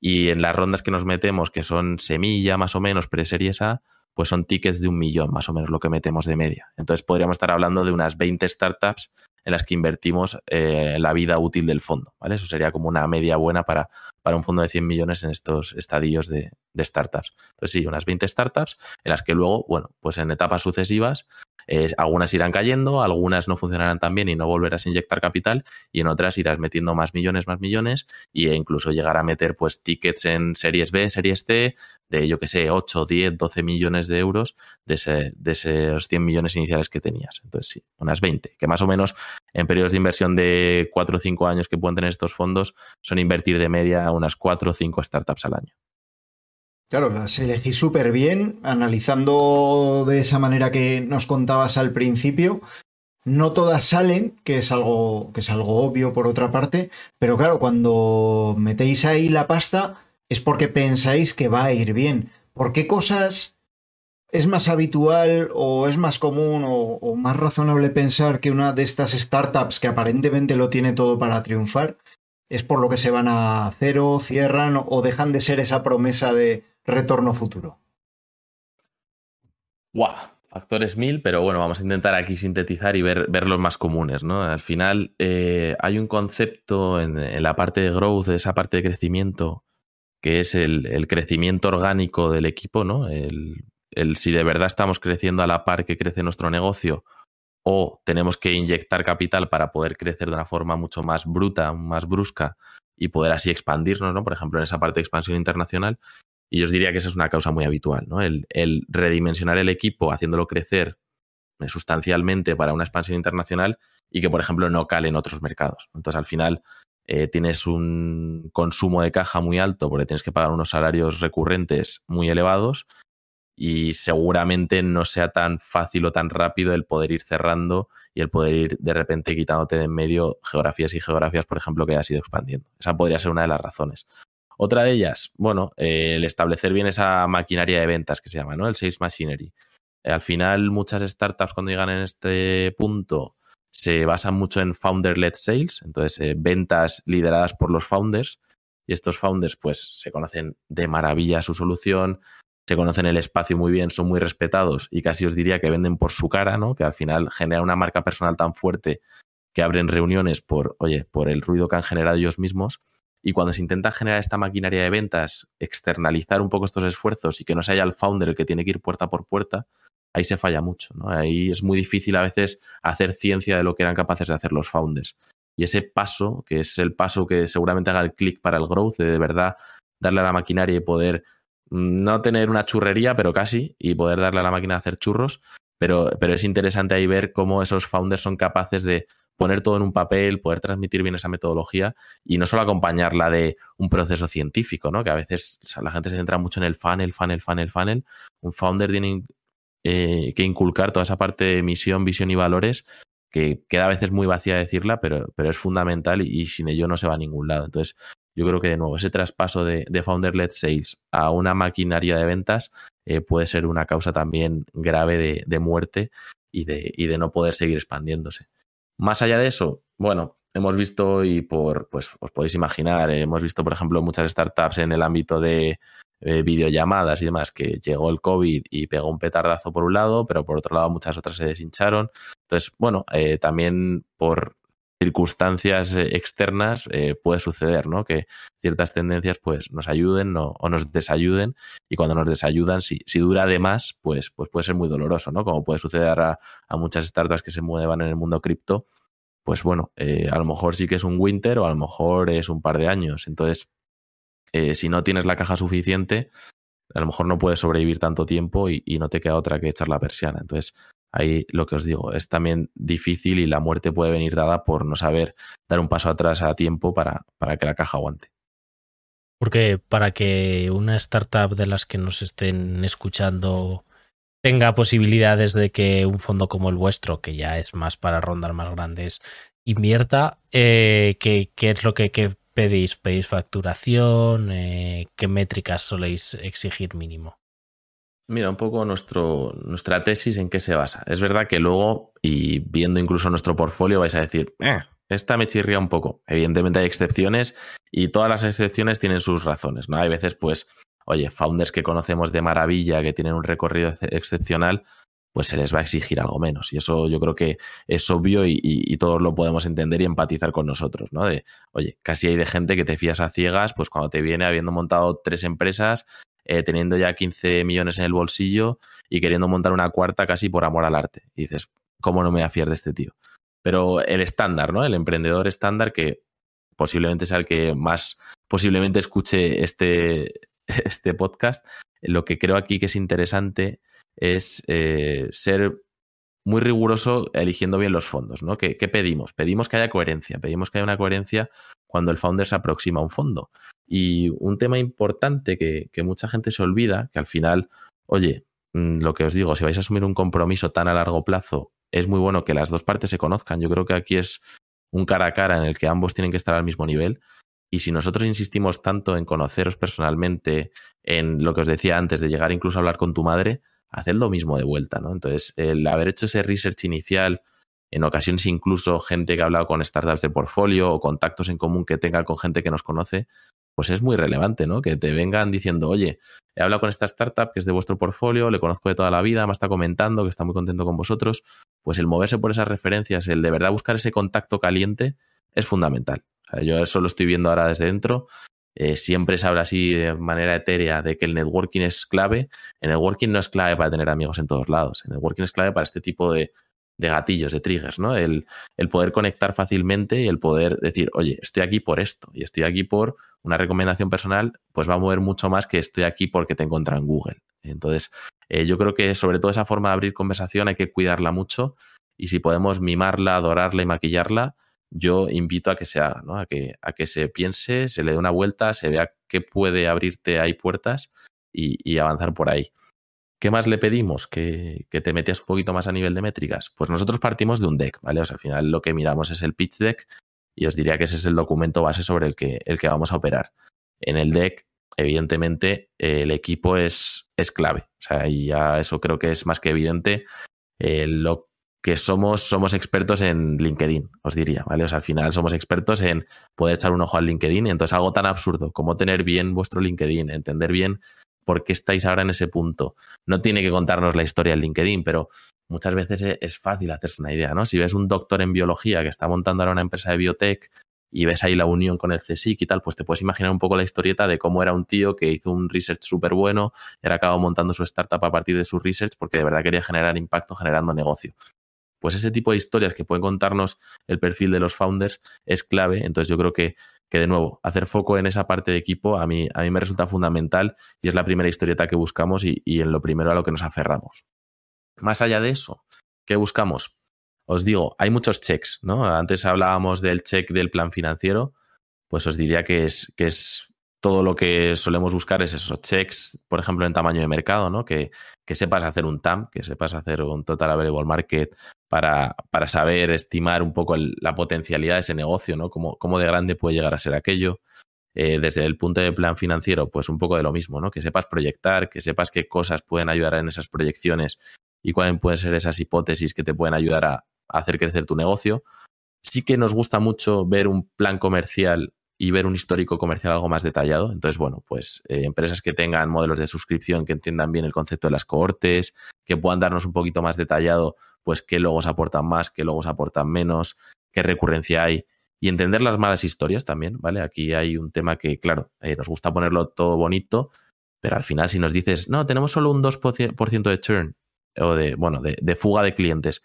Speaker 4: y en las rondas que nos metemos, que son semilla más o menos, preseries A, pues son tickets de un millón más o menos lo que metemos de media. Entonces podríamos estar hablando de unas 20 startups en las que invertimos eh, la vida útil del fondo, ¿vale? Eso sería como una media buena para, para un fondo de 100 millones en estos estadios de, startups. Entonces sí, unas 20 startups en las que luego, bueno, pues en etapas sucesivas algunas irán cayendo, algunas no funcionarán tan bien y no volverás a inyectar capital y en otras irás metiendo más millones, más millones e incluso llegar a meter pues tickets en series B, series C de yo que sé, 8, 10, 12 millones de euros de, ese, de esos 100 millones iniciales que tenías. Entonces sí, unas 20, que más o menos en periodos de inversión de 4 o 5 años que pueden tener estos fondos son invertir de media unas 4 o 5 startups al año.
Speaker 3: Claro, las elegí súper bien, analizando de esa manera que nos contabas al principio. No todas salen, que es algo, que es algo obvio por otra parte, pero claro, cuando metéis ahí la pasta es porque pensáis que va a ir bien. ¿Por qué cosas es más habitual o es más común o, más razonable pensar que una de estas startups que aparentemente lo tiene todo para triunfar es por lo que se van a cero, cierran o dejan de ser esa promesa de retorno futuro?
Speaker 4: ¡Wow! Factores mil, pero bueno, vamos a intentar aquí sintetizar y ver, los más comunes, ¿no? Al final eh, hay un concepto en, la parte de growth, de esa parte de crecimiento, que es el, crecimiento orgánico del equipo, ¿no? El, si de verdad estamos creciendo a la par que crece nuestro negocio o tenemos que inyectar capital para poder crecer de una forma mucho más bruta, más brusca y poder así expandirnos, ¿no? Por ejemplo, en esa parte de expansión internacional. Y yo os diría que esa es una causa muy habitual, ¿no? El, redimensionar el equipo haciéndolo crecer eh, sustancialmente para una expansión internacional y que, por ejemplo, no cale en otros mercados. Entonces, al final, eh, tienes un consumo de caja muy alto porque tienes que pagar unos salarios recurrentes muy elevados y seguramente no sea tan fácil o tan rápido el poder ir cerrando y el poder ir de repente quitándote de en medio geografías y geografías, por ejemplo, que has ido expandiendo. Esa podría ser una de las razones. Otra de ellas, bueno, eh, el establecer bien esa maquinaria de ventas que se llama, ¿no? El Sales Machinery. al final, muchas startups cuando llegan en este punto se basan mucho en founder-led sales, entonces eh, ventas lideradas por los founders. Y estos founders, pues, se conocen de maravilla su solución, se conocen el espacio muy bien, son muy respetados y casi os diría que venden por su cara, ¿no? Que al final genera una marca personal tan fuerte que abren reuniones por, oye, por el ruido que han generado ellos mismos y cuando se intenta generar esta maquinaria de ventas, externalizar un poco estos esfuerzos y que no sea el founder el que tiene que ir puerta por puerta, ahí se falla mucho. ¿no? Ahí es muy difícil a veces hacer ciencia de lo que eran capaces de hacer los founders. Y ese paso, que es el paso que seguramente haga el clic para el growth, de, de verdad darle a la maquinaria y poder no tener una churrería, pero casi, y poder darle a la máquina a hacer churros, pero, pero es interesante ahí ver cómo esos founders son capaces de poner todo en un papel, poder transmitir bien esa metodología y no solo acompañarla de un proceso científico, ¿no? Que a veces la gente se centra mucho en el funnel, funnel, funnel, funnel. Un founder tiene eh, que inculcar toda esa parte de misión, visión y valores que queda a veces muy vacía decirla, pero, pero es fundamental y, sin ello no se va a ningún lado. Entonces, yo creo que de nuevo ese traspaso de, founder-led sales a una maquinaria de ventas eh, puede ser una causa también grave de, muerte y de, y de no poder seguir expandiéndose. Más allá de eso, bueno, hemos visto y por, pues os podéis imaginar, eh, hemos visto, por ejemplo, muchas startups en el ámbito de eh, videollamadas y demás, que llegó el COVID y pegó un petardazo por un lado, pero por otro lado muchas otras se deshincharon. Entonces, bueno, también por circunstancias externas puede suceder, ¿no? Que ciertas tendencias pues nos ayuden o nos desayuden y cuando nos desayudan, si, si dura de más, pues, pues puede ser muy doloroso, ¿no? Como puede suceder a, a muchas startups que se muevan en el mundo cripto, pues bueno, eh, a lo mejor sí que es un winter o a lo mejor es un par de años. Entonces, eh, si no tienes la caja suficiente, a lo mejor no puedes sobrevivir tanto tiempo y, no te queda otra que echar la persiana. Entonces, ahí lo que os digo, es también difícil y la muerte puede venir dada por no saber dar un paso atrás a tiempo para, para que la caja aguante.
Speaker 2: Porque para que una startup de las que nos estén escuchando tenga posibilidades de que un fondo como el vuestro, que ya es más para rondas más grandes, invierta, eh, ¿qué, es lo que, pedís? ¿Pedís facturación? Eh, ¿Qué métricas soléis exigir mínimo?
Speaker 4: Mira, un poco nuestro, nuestra tesis en qué se basa. Es verdad que luego, y viendo incluso nuestro portfolio, vais a decir, eh, esta me chirría un poco. Evidentemente hay excepciones y todas las excepciones tienen sus razones, ¿no? Hay veces, pues, oye, founders que conocemos de maravilla, que tienen un recorrido excepcional, pues se les va a exigir algo menos. Y eso yo creo que es obvio y, todos lo podemos entender y empatizar con nosotros, ¿no? De, oye, casi hay de gente que te fías a ciegas, pues cuando te viene habiendo montado tres empresas, eh, teniendo ya 15 millones en el bolsillo y queriendo montar una cuarta casi por amor al arte. Y dices, ¿cómo no me voy a fiar de este tío? Pero el estándar, ¿no? El emprendedor estándar que posiblemente sea el que más posiblemente escuche este, este podcast, lo que creo aquí que es interesante es eh, ser muy riguroso eligiendo bien los fondos, ¿no? ¿Qué, pedimos? Pedimos que haya coherencia, pedimos que haya una coherencia cuando el founder se aproxima a un fondo. Y un tema importante que, que mucha gente se olvida, que al final, oye, mm, lo que os digo, si vais a asumir un compromiso tan a largo plazo, es muy bueno que las dos partes se conozcan. Yo creo que aquí es un cara a cara en el que ambos tienen que estar al mismo nivel. Y si nosotros insistimos tanto en conoceros personalmente, en lo que os decía antes, de llegar incluso a hablar con tu madre, hacer lo mismo de vuelta, ¿no? Entonces, el haber hecho ese research inicial, en ocasiones incluso gente que ha hablado con startups de portfolio o contactos en común que tenga con gente que nos conoce, pues es muy relevante, ¿no? Que te vengan diciendo, oye, he hablado con esta startup que es de vuestro portfolio, le conozco de toda la vida, me está comentando que está muy contento con vosotros, pues el moverse por esas referencias, el de verdad buscar ese contacto caliente es fundamental. Yo eso lo estoy viendo ahora desde dentro eh, siempre se habla así de manera etérea de que el networking es clave. El networking no es clave para tener amigos en todos lados. El networking es clave para este tipo de, gatillos, de triggers, ¿no? El, poder conectar fácilmente y el poder decir, oye, estoy aquí por esto y estoy aquí por una recomendación personal, pues va a mover mucho más que estoy aquí porque te encontrado en Google. Entonces, eh, yo creo que sobre todo esa forma de abrir conversación hay que cuidarla mucho y si podemos mimarla, adorarla y maquillarla, yo invito a que se haga, ¿no? a, que, a que se piense, se le dé una vuelta, se vea qué puede abrirte ahí puertas y, avanzar por ahí. ¿Qué más le pedimos? Que, te metías un poquito más a nivel de métricas. Pues nosotros partimos de un deck, ¿vale? O sea, al final lo que miramos es el pitch deck y os diría que ese es el documento base sobre el que, el que vamos a operar. En el deck, evidentemente, el equipo es, es clave. O sea, y ya eso creo que es más que evidente. Eh, lo que somos, somos expertos en LinkedIn, os diría, ¿vale? O sea, al final somos expertos en poder echar un ojo al LinkedIn y entonces algo tan absurdo como tener bien vuestro LinkedIn, entender bien por qué estáis ahora en ese punto. No tiene que contarnos la historia del LinkedIn, pero muchas veces e, es fácil hacerse una idea, ¿no? Si ves un doctor en biología que está montando ahora una empresa de biotech y ves ahí la unión con el CSIC y tal, pues te puedes imaginar un poco la historieta de cómo era un tío que hizo un research súper bueno y ahora acabó montando su startup a partir de su research porque de verdad quería generar impacto generando negocio. Pues ese tipo de historias que pueden contarnos el perfil de los founders es clave. Entonces yo creo que, que de nuevo, hacer foco en esa parte de equipo a mí, a mí me resulta fundamental y es la primera historieta que buscamos y, y en lo primero a lo que nos aferramos. Más allá de eso, ¿qué buscamos? Os digo, hay muchos checks, ¿no? Antes hablábamos del check del plan financiero, pues os diría que es, que es todo lo que solemos buscar es esos checks, por ejemplo, en tamaño de mercado, ¿no? Que, que sepas hacer un TAM, que sepas hacer un Total Available Market para, para saber estimar un poco la potencialidad de ese negocio, ¿no? Cómo, cómo de grande puede llegar a ser aquello. Eh, desde el punto de plan financiero, pues un poco de lo mismo, ¿no? Que sepas proyectar, que sepas qué cosas pueden ayudar en esas proyecciones y cuáles pueden ser esas hipótesis que te pueden ayudar a hacer crecer tu negocio. Sí que nos gusta mucho ver un plan comercial y ver un histórico comercial algo más detallado. Entonces, bueno, pues eh, empresas que tengan modelos de suscripción, que entiendan bien el concepto de las cohortes, que puedan darnos un poquito más detallado, pues qué logos aportan más, qué logos aportan menos, qué recurrencia hay y entender las malas historias también, ¿vale? Aquí hay un tema que, claro, eh, nos gusta ponerlo todo bonito, pero al final si nos dices, no, tenemos solo un 2% de churn o de, bueno, de, fuga de clientes,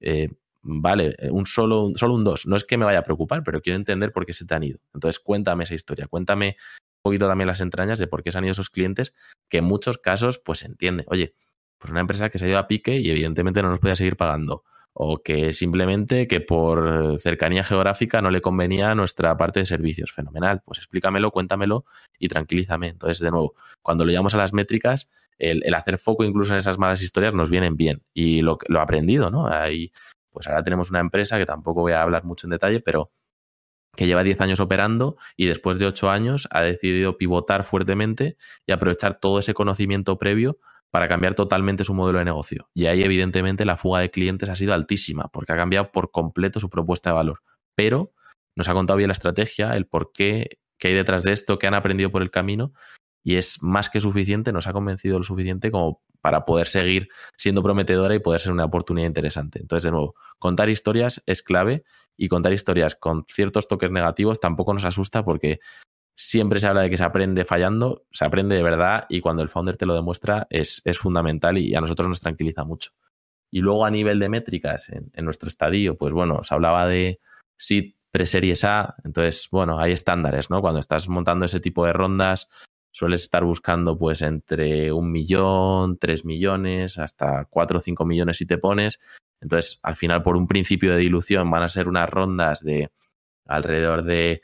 Speaker 4: eh, vale, eh, un solo, solo un 2. No es que me vaya a preocupar, pero quiero entender por qué se te han ido. Entonces, cuéntame esa historia, cuéntame un poquito también las entrañas de por qué se han ido esos clientes, que en muchos casos, pues se entiende. Oye, pues una empresa que se ha ido a pique y evidentemente no nos podía seguir pagando. O que simplemente que por cercanía geográfica no le convenía nuestra parte de servicios. Fenomenal. Pues explícamelo, cuéntamelo y tranquilízame. Entonces, de nuevo, cuando lo llevamos a las métricas, el, hacer foco incluso en esas malas historias nos vienen bien. Y lo, lo aprendido, ¿no? Hay, pues ahora tenemos una empresa que tampoco voy a hablar mucho en detalle, pero que lleva 10 años operando y después de 8 años ha decidido pivotar fuertemente y aprovechar todo ese conocimiento previo para cambiar totalmente su modelo de negocio. Y ahí, evidentemente, la fuga de clientes ha sido altísima, porque ha cambiado por completo su propuesta de valor. Pero nos ha contado bien la estrategia, el por qué, qué hay detrás de esto, qué han aprendido por el camino, y es más que suficiente, nos ha convencido lo suficiente como para poder seguir siendo prometedora y poder ser una oportunidad interesante. Entonces, de nuevo, contar historias es clave y contar historias con ciertos toques negativos tampoco nos asusta porque siempre se habla de que se aprende fallando, se aprende de verdad y cuando el founder te lo demuestra es, es fundamental y a nosotros nos tranquiliza mucho. Y luego a nivel de métricas en, nuestro estadio, pues bueno, se hablaba de SID preseries A, entonces bueno, hay estándares, ¿no? Cuando estás montando ese tipo de rondas, sueles estar buscando pues entre un millón, tres millones, hasta cuatro o cinco millones si te pones. Entonces, al final, por un principio de dilución, van a ser unas rondas de alrededor de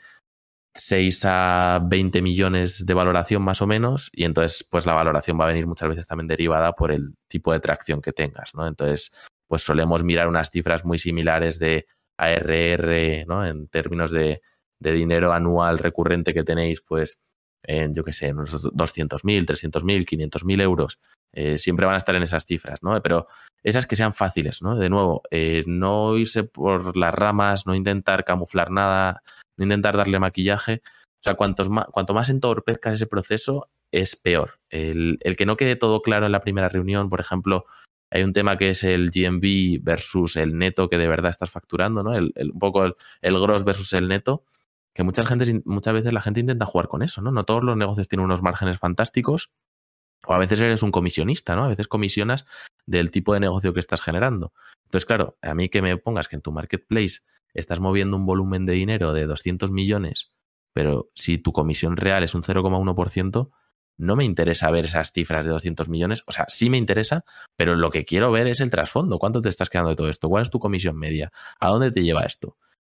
Speaker 4: 6 a 20 millones de valoración más o menos y entonces pues la valoración va a venir muchas veces también derivada por el tipo de tracción que tengas, ¿no? Entonces pues solemos mirar unas cifras muy similares de ARR, ¿no? En términos de, dinero anual recurrente que tenéis pues en, yo qué sé, unos 200.000, 300.000, 500.000 euros. Eh, siempre van a estar en esas cifras, ¿no? Pero esas que sean fáciles, ¿no? De nuevo, eh, no irse por las ramas, no intentar camuflar nada, no intentar darle maquillaje. O sea, cuantos más, cuanto más entorpezcas ese proceso, es peor. El, que no quede todo claro en la primera reunión, por ejemplo, hay un tema que es el GMV versus el neto que de verdad estás facturando, ¿no? El, un poco el, el, gross versus el neto, que muchas, gente, muchas veces la gente intenta jugar con eso, ¿no? No todos los negocios tienen unos márgenes fantásticos, o a veces eres un comisionista, ¿no? A veces comisionas del tipo de negocio que estás generando. Entonces, claro, a mí que me pongas que en tu marketplace estás moviendo un volumen de dinero de 200 millones, pero si tu comisión real es un 0,1%, no me interesa ver esas cifras de 200 millones. O sea, sí me interesa, pero lo que quiero ver es el trasfondo. ¿Cuánto te estás quedando de todo esto? ¿Cuál es tu comisión media? ¿A dónde te lleva esto?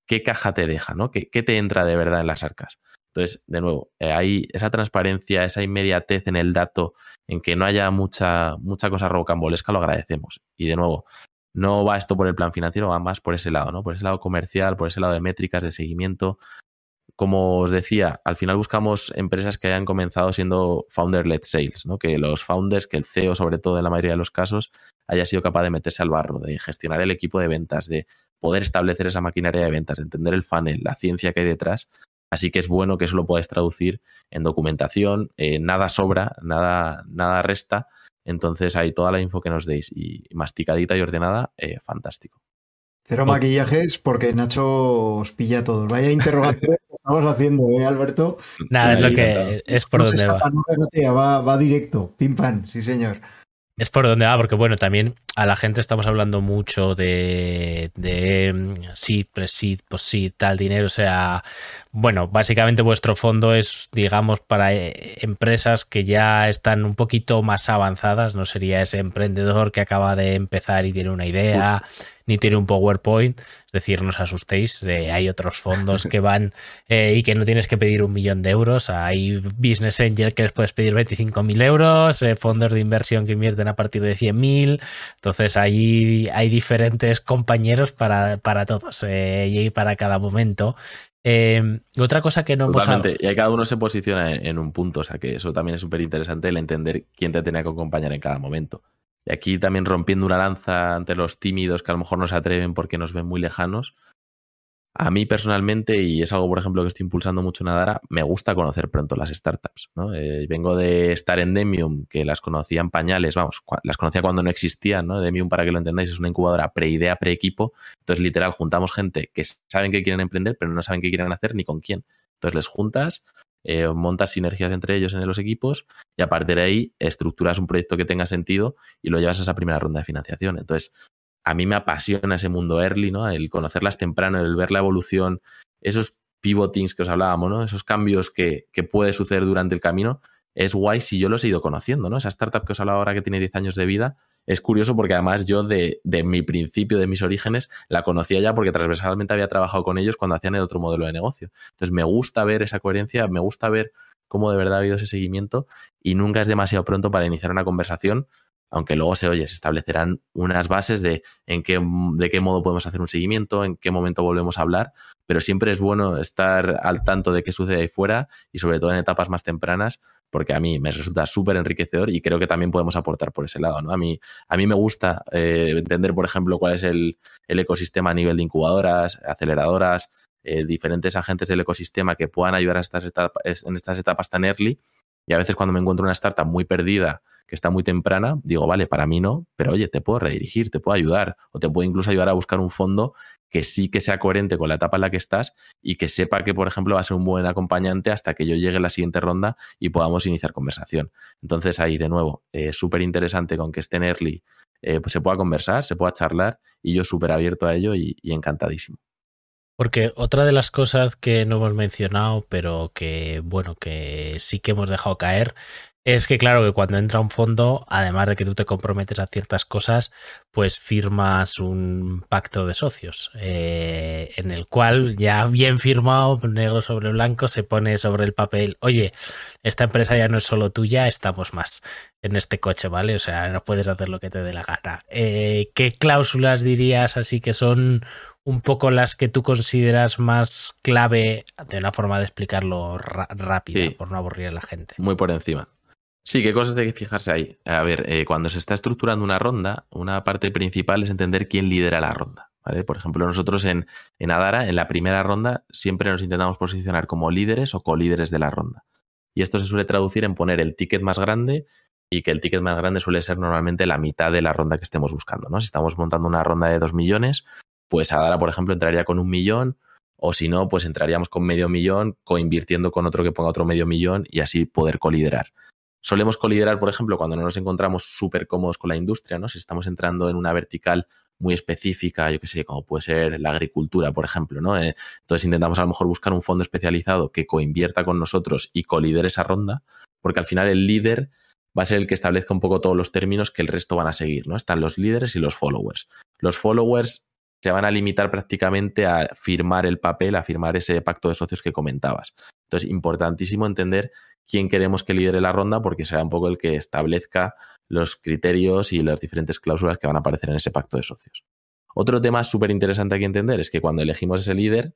Speaker 4: ¿Qué caja te deja? ¿no? ¿Qué, te entra de verdad en las arcas? Entonces, de nuevo, eh, hay esa transparencia, esa inmediatez en el dato, en que no haya mucha, mucha cosa rocambolesca, lo agradecemos. Y de nuevo, no va esto por el plan financiero, va más por ese lado, ¿no? Por ese lado comercial, por ese lado de métricas, de seguimiento. Como os decía, al final buscamos empresas que hayan comenzado siendo founder-led sales, ¿no? Que los founders, que el CEO, sobre todo en la mayoría de los casos, haya sido capaz de meterse al barro, de gestionar el equipo de ventas, de poder establecer esa maquinaria de ventas, de entender el funnel, la ciencia que hay detrás. Así que es bueno que eso lo puedas traducir en documentación, eh, nada sobra, nada, nada resta, entonces hay toda la info que nos deis y masticadita y ordenada, eh, fantástico.
Speaker 3: Cero maquillajes porque Nacho os pilla a todos. Vaya interrogatorio que estamos haciendo, ¿eh, Alberto?
Speaker 2: Nada, es lo que es por donde va.
Speaker 3: va. va. directo, pim pam, sí señor.
Speaker 2: Es por donde va, porque bueno, también a la gente estamos hablando mucho de, de mm, seed, pre-seed, post-seed, tal dinero. O sea, bueno, básicamente vuestro fondo es, digamos, para eh, empresas que ya están un poquito más avanzadas. No sería ese emprendedor que acaba de empezar y tiene una idea ni tiene un PowerPoint. Es decir, no os asustéis, eh, hay otros fondos que van eh, y que no tienes que pedir un millón de euros. Hay Business Angel que les puedes pedir 25.000 euros, eh, fondos de inversión que invierten a partir de 100.000. Entonces, ahí hay diferentes compañeros para, para todos y para cada momento. otra cosa que no hemos
Speaker 4: Y cada uno se posiciona en, en, un punto, o sea que eso también es súper interesante el entender quién te tenía que acompañar en cada momento. Y aquí también rompiendo una lanza ante los tímidos que a lo mejor no se atreven porque nos ven muy lejanos. A mí personalmente, y es algo, por ejemplo, que estoy impulsando mucho en Adara, me gusta conocer pronto las startups. ¿no? Eh, vengo de estar en Demium, que las conocía en pañales, vamos, las conocía cuando no existían. ¿no? Demium, para que lo entendáis, es una incubadora pre-idea, pre-equipo. Entonces, literal, juntamos gente que saben que quieren emprender, pero no saben qué quieren hacer ni con quién. Entonces, les juntas, eh, montas sinergias entre ellos en los equipos y a partir de ahí estructuras un proyecto que tenga sentido y lo llevas a esa primera ronda de financiación. Entonces, a mí me apasiona ese mundo early, ¿no? El conocerlas temprano, el ver la evolución, esos pivotings que os hablábamos, ¿no? Esos cambios que, que puede suceder durante el camino, es guay si yo los he ido conociendo, ¿no? Esa startup que os hablaba ahora que tiene 10 años de vida, es curioso porque además yo de, mi principio, de mis orígenes, la conocía ya porque transversalmente había trabajado con ellos cuando hacían el otro modelo de negocio. Entonces me gusta ver esa coherencia, me gusta ver cómo de verdad ha habido ese seguimiento y nunca es demasiado pronto para iniciar una conversación aunque luego se oye, se establecerán unas bases de en qué, de qué modo podemos hacer un seguimiento, en qué momento volvemos a hablar, pero siempre es bueno estar al tanto de qué sucede ahí fuera y sobre todo en etapas más tempranas, porque a mí me resulta súper enriquecedor y creo que también podemos aportar por ese lado. ¿no? A, mí, a mí me gusta eh, entender, por ejemplo, cuál es el, el, ecosistema a nivel de incubadoras, aceleradoras, eh, diferentes agentes del ecosistema que puedan ayudar estas etapas, en estas etapas tan early. Y a veces cuando me encuentro una startup muy perdida, que está muy temprana, digo, vale, para mí no, pero oye, te puedo redirigir, te puedo ayudar, o te puedo incluso ayudar a buscar un fondo que sí que sea coherente con la etapa en la que estás y que sepa que, por ejemplo, va a ser un buen acompañante hasta que yo llegue a la siguiente ronda y podamos iniciar conversación. Entonces ahí, de nuevo, eh, súper interesante con que esté early, eh, pues se pueda conversar, se pueda charlar y yo súper abierto a ello y encantadísimo.
Speaker 2: Porque otra de las cosas que no hemos mencionado, pero que bueno, que sí que hemos dejado caer, es que claro que cuando entra un fondo, además de que tú te comprometes a ciertas cosas, pues firmas un pacto de socios, eh, en el cual ya bien firmado, negro sobre blanco, se pone sobre el papel, oye, esta empresa ya no es solo tuya, estamos más en este coche, ¿vale? O sea, no puedes hacer lo que te dé la gana. Eh, ¿Qué cláusulas dirías así que son un poco las que tú consideras más clave de una forma de explicarlo rápido, por no aburrir a la gente?
Speaker 4: Muy por encima. Sí, qué cosas hay que fijarse ahí. A ver, eh, cuando se está estructurando una ronda, una parte principal es entender quién lidera la ronda. Por ejemplo, nosotros en, en Adara, en la primera ronda, siempre nos intentamos posicionar como líderes o colíderes de la ronda. Y esto se suele traducir en poner el ticket más grande y que el ticket más grande suele ser normalmente la mitad de la ronda que estemos buscando. Si estamos montando una ronda de dos millones, pues Adara, por ejemplo, entraría con un millón, o si no, pues entraríamos con medio millón, coinvirtiendo con otro que ponga otro medio millón y así poder coliderar. Solemos coliderar, por ejemplo, cuando no nos encontramos súper cómodos con la industria, ¿no? Si estamos entrando en una vertical muy específica, yo qué sé, como puede ser la agricultura, por ejemplo, ¿no? Eh, entonces intentamos a lo mejor buscar un fondo especializado que coinvierta con nosotros y colidere esa ronda, porque al final el líder va a ser el que establezca un poco todos los términos que el resto van a seguir, ¿no? Están los líderes y los followers. Los followers se van a limitar prácticamente a firmar el papel, a firmar ese pacto de socios que comentabas. Entonces, importantísimo entender quién queremos que lidere la ronda, porque será un poco el que establezca los criterios y las diferentes cláusulas que van a aparecer en ese pacto de socios. Otro tema súper interesante aquí entender es que cuando elegimos ese líder,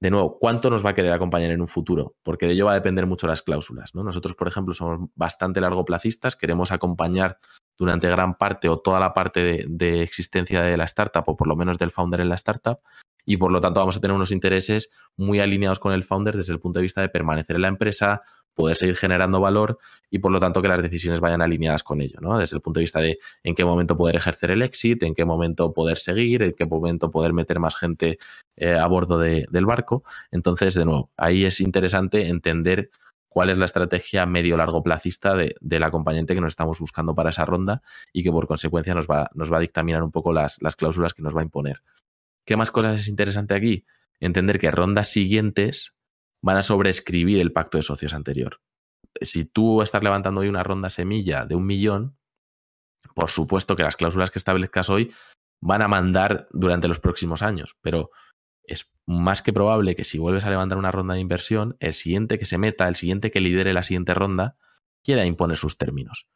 Speaker 4: de nuevo, ¿cuánto nos va a querer acompañar en un futuro? Porque de ello va a depender mucho las cláusulas. ¿no? Nosotros, por ejemplo, somos bastante largoplacistas, queremos acompañar durante gran parte o toda la parte de, existencia de la startup o por lo menos del founder en la startup y por lo tanto vamos a tener unos intereses muy alineados con el founder desde el punto de vista de permanecer en la empresa, poder seguir generando valor y por lo tanto que las decisiones vayan alineadas con ello, ¿no? Desde el punto de vista de en qué momento poder ejercer el exit, en qué momento poder seguir, en qué momento poder meter más gente eh, a bordo de, del barco. Entonces, de nuevo, ahí es interesante entender cuál es la estrategia medio-largo placista de, del acompañante que nos estamos buscando para esa ronda y que por consecuencia nos va, nos va a dictaminar un poco las, las cláusulas que nos va a imponer. ¿Qué más cosas es interesante aquí? Entender que rondas siguientes van a sobreescribir el pacto de socios anterior. Si tú estás levantando hoy una ronda semilla de un millón, por supuesto que las cláusulas que establezcas hoy van a mandar durante los próximos años, pero es más que probable que si vuelves a levantar una ronda de inversión, el siguiente que se meta, el siguiente que lidere la siguiente ronda, quiera imponer sus términos.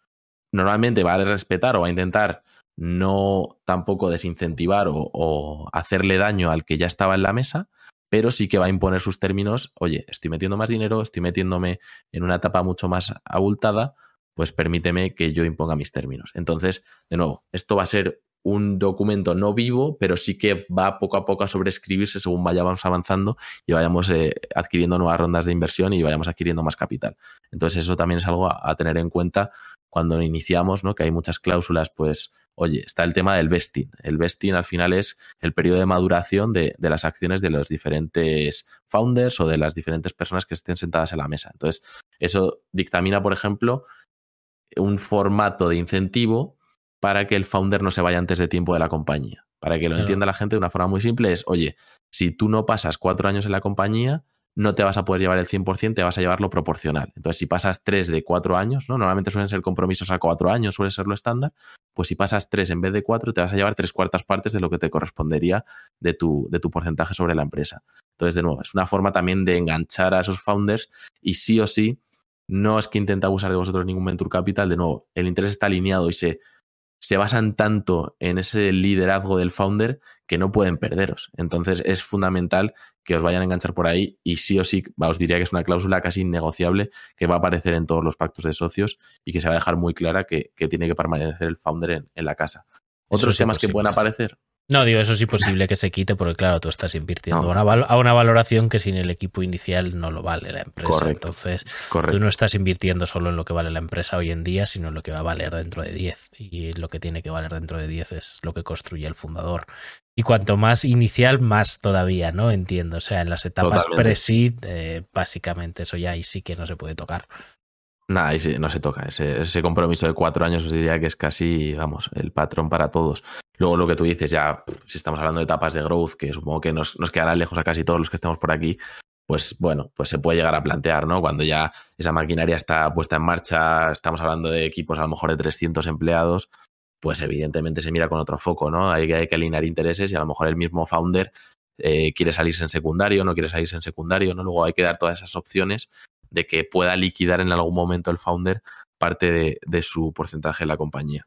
Speaker 4: Normalmente va a respetar o va a intentar no tampoco desincentivar o, hacerle daño al que ya estaba en la mesa, pero sí que va a imponer sus términos, oye, estoy metiendo más dinero, estoy metiéndome en una etapa mucho más abultada, pues permíteme que yo imponga mis términos. Entonces, de nuevo, esto va a ser un documento no vivo, pero sí que va poco a poco a sobreescribirse según vayamos avanzando y vayamos eh, adquiriendo nuevas rondas de inversión y vayamos adquiriendo más capital. Entonces, eso también es algo a tener en cuenta cuando iniciamos, ¿no? Que hay muchas cláusulas, pues Oye, está el tema del vesting. El vesting al final es el periodo de maduración de, de, las acciones de los diferentes founders o de las diferentes personas que estén sentadas en la mesa. Entonces, eso dictamina, por ejemplo, un formato de incentivo para que el founder no se vaya antes de tiempo de la compañía. Para que lo claro. entienda la gente de una forma muy simple es, oye, si tú no pasas cuatro años en la compañía, no te vas a poder llevar el 100%, te vas a llevar lo proporcional. Entonces, si pasas 3 de 4 años, ¿no? normalmente suelen ser compromisos a 4 años, suele ser lo estándar, pues si pasas 3 en vez de 4, te vas a llevar 3 cuartas partes de lo que te correspondería de tu, de tu porcentaje sobre la empresa. Entonces, de nuevo, es una forma también de enganchar a esos founders y sí o sí no es que intente abusar de vosotros ningún venture capital, de nuevo, el interés está alineado y se, se basan tanto en ese liderazgo del founder que no pueden perderos. Entonces es fundamental que os vayan a enganchar por ahí y sí o sí os diría que es una cláusula casi innegociable que va a aparecer en todos los pactos de socios y que se va a dejar muy clara que, tiene que permanecer el founder en, la casa. Otros temas que pueden aparecer,
Speaker 2: no, digo, eso es imposible que se quite porque, claro, tú estás invirtiendo a una valoración que sin el equipo inicial no lo vale la empresa.
Speaker 4: Correcto.
Speaker 2: Entonces, tú no estás invirtiendo solo en lo que vale la empresa hoy en día, sino en lo que va a valer dentro de 10. Y lo que tiene que valer dentro de 10 es lo que construye el fundador. Y cuanto más inicial, más todavía, ¿no? Entiendo. O sea, en las etapas pre-seed, eh, básicamente eso ya ahí sí que no se puede tocar.
Speaker 4: Nada, sí, no se toca. Ese, ese compromiso de cuatro años os diría que es casi, vamos, el patrón para todos. Luego lo que tú dices, ya si estamos hablando de etapas de growth, que supongo que nos, nos quedará lejos a casi todos los que estemos por aquí, pues bueno, pues se puede llegar a plantear, ¿no? Cuando ya esa maquinaria está puesta en marcha, estamos hablando de equipos a lo mejor de 300 empleados, pues evidentemente se mira con otro foco, ¿no? Hay que, hay que alinear intereses y a lo mejor el mismo founder eh, quiere salirse en secundario, no quiere salirse en secundario, ¿no? Luego hay que dar todas esas opciones de que pueda liquidar en algún momento el founder parte de, de su porcentaje en la compañía.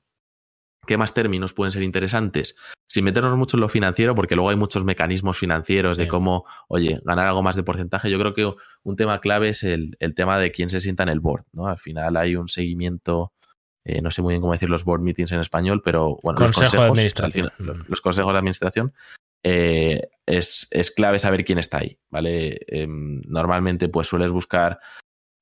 Speaker 4: ¿Qué más términos pueden ser interesantes? Sin meternos mucho en lo financiero, porque luego hay muchos mecanismos financieros de cómo, oye, ganar algo más de porcentaje. Yo creo que un tema clave es el, tema de quién se sienta en el board, ¿no? Al final hay un seguimiento, eh, no sé muy bien cómo decir los board meetings en español, pero bueno,
Speaker 2: los consejos de administración.
Speaker 4: los consejos de administración. Eh, es, es, clave saber quién está ahí, ¿vale? Em, normalmente pues sueles buscar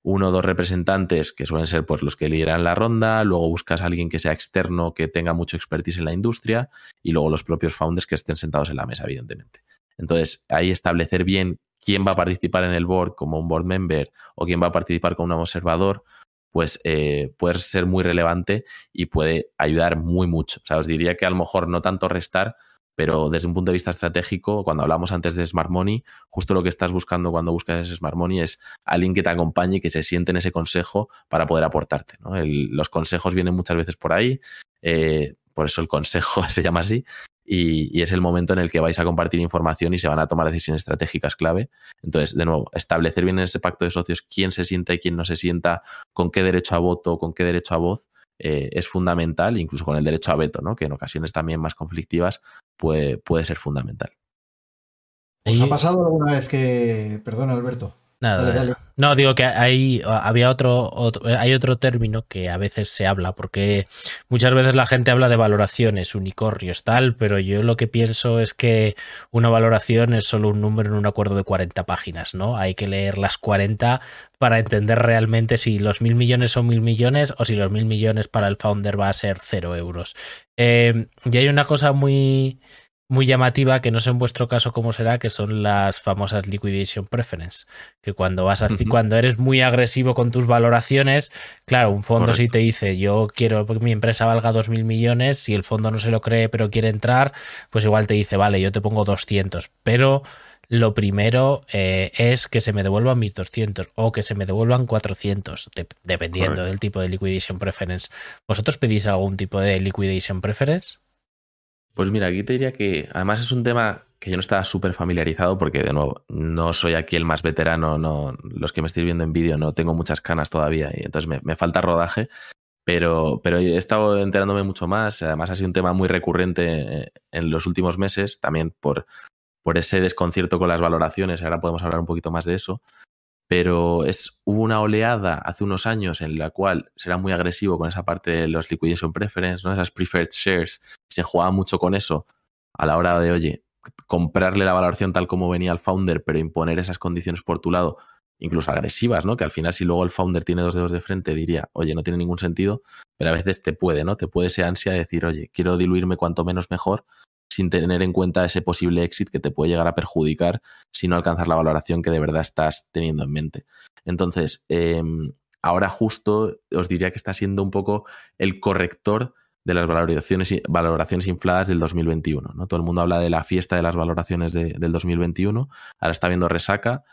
Speaker 4: uno o dos representantes que suelen ser pues, los que lideran la ronda, luego buscas a alguien que sea externo, que tenga mucho expertise en la industria y luego los propios founders que estén sentados en la mesa, evidentemente. Entonces, ahí establecer bien quién va a participar en el board como un board member o quién va a participar como un observador, pues eh, puede ser muy relevante y puede ayudar muy mucho. O sea, os diría que a lo mejor no tanto restar, pero desde un punto de vista estratégico, cuando hablamos antes de Smart Money, justo lo que estás buscando cuando buscas Smart Money es alguien que te acompañe y que se siente en ese consejo para poder aportarte. los consejos vienen muchas veces por ahí, eh, por eso el consejo se llama así, y, es el momento en el que vais a compartir información y se van a tomar decisiones estratégicas clave. Entonces, de nuevo, establecer bien en ese pacto de socios quién se sienta y quién no se sienta, con qué derecho a voto, con qué derecho a voz, eh, es fundamental, incluso con el derecho a veto, ¿no? que en ocasiones también más conflictivas puede, puede ser fundamental.
Speaker 3: ¿Os ha pasado alguna vez que, perdón Alberto,
Speaker 2: Nada. No, digo que hay, había otro, hay otro término que a veces se habla, porque muchas veces la gente habla de valoraciones, unicornios, tal, pero yo lo que pienso es que una valoración es solo un número en un acuerdo de 40 páginas, ¿no? Hay que leer las 40 para entender realmente si los mil millones son mil millones o si los mil millones para el founder va a ser cero euros. Eh, y hay una cosa muy muy llamativa, que no sé en vuestro caso cómo será, que son las famosas liquidation preference, que cuando vas a, cuando eres muy agresivo con tus valoraciones, claro, un fondo si te dice, yo quiero que mi empresa valga 2.000 millones, si el fondo no se lo cree pero quiere entrar, pues igual te dice, vale, yo te pongo 200, pero lo primero eh, es que se me devuelvan 1.200 o que se me devuelvan 400, dependiendo del tipo de liquidation preference. ¿Vosotros pedís algún tipo de liquidation preference?
Speaker 4: Pues mira, aquí te diría que además es un tema que yo no estaba súper familiarizado porque, de nuevo, no soy aquí el más veterano, no, los que me estáis viendo en vídeo no tengo muchas canas todavía y entonces me, falta rodaje, pero, pero he estado enterándome mucho más, además ha sido un tema muy recurrente eh, en los últimos meses, también por, por ese desconcierto con las valoraciones, ahora podemos hablar un poquito más de eso, pero es, hubo una oleada hace unos años en la cual será muy agresivo con esa parte de los liquidation preference, ¿no? esas preferred shares, se jugaba mucho con eso a la hora de, oye, comprarle la valoración tal como venía el founder, pero imponer esas condiciones por tu lado, incluso agresivas, ¿no? Que al final si luego el founder tiene dos dedos de frente diría, oye, no tiene ningún sentido, pero a veces te puede, ¿no? Te puede esa ansia de decir, oye, quiero diluirme cuanto menos mejor sin tener en cuenta ese posible exit que te puede llegar a perjudicar si no alcanzas la valoración que de verdad estás teniendo en mente. Entonces, em, ahora justo os diría que está siendo un poco el corrector de las valoraciones, valoraciones infladas del 2021. ¿no? Todo el mundo habla de la fiesta de las valoraciones del 2021, ahora está viendo resaca,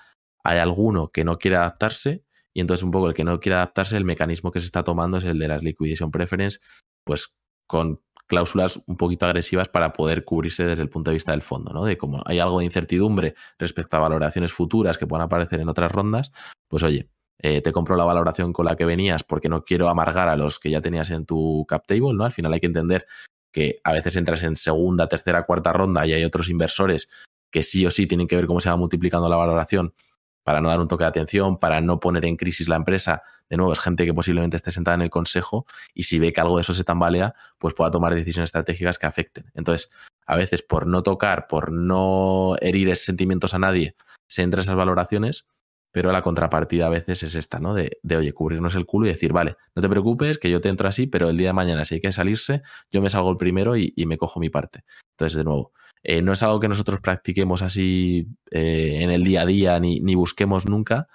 Speaker 4: hay alguno que no quiere adaptarse y entonces un poco el que no quiere adaptarse, el mecanismo que se está tomando es el de las liquidation preference, pues con cláusulas un poquito agresivas para poder cubrirse desde el punto de vista del fondo, ¿no? De como hay algo de incertidumbre respecto a valoraciones futuras que puedan aparecer en otras rondas, pues oye, eh, te compro la valoración con la que venías porque no quiero amargar a los que ya tenías en tu cap table, ¿no? Al final hay que entender que a veces entras en segunda, tercera, cuarta ronda y hay otros inversores que sí o sí tienen que ver cómo se va multiplicando la valoración para no dar un toque de atención, para no poner en crisis la empresa. De nuevo, es gente que posiblemente esté sentada en el consejo y si ve que algo de eso se tambalea, pues pueda tomar decisiones estratégicas que afecten. Entonces, a veces por no tocar, por no herir sentimientos a nadie, se entra esas valoraciones pero la contrapartida a veces es esta, ¿no? De, oye, cubrirnos el culo y decir, vale, no te preocupes, que yo te entro así, pero el día de mañana, si hay que salirse, yo me salgo el primero y, me cojo mi parte. Entonces, de nuevo, eh, no es algo que nosotros practiquemos así eh, en el día a día ni, busquemos nunca,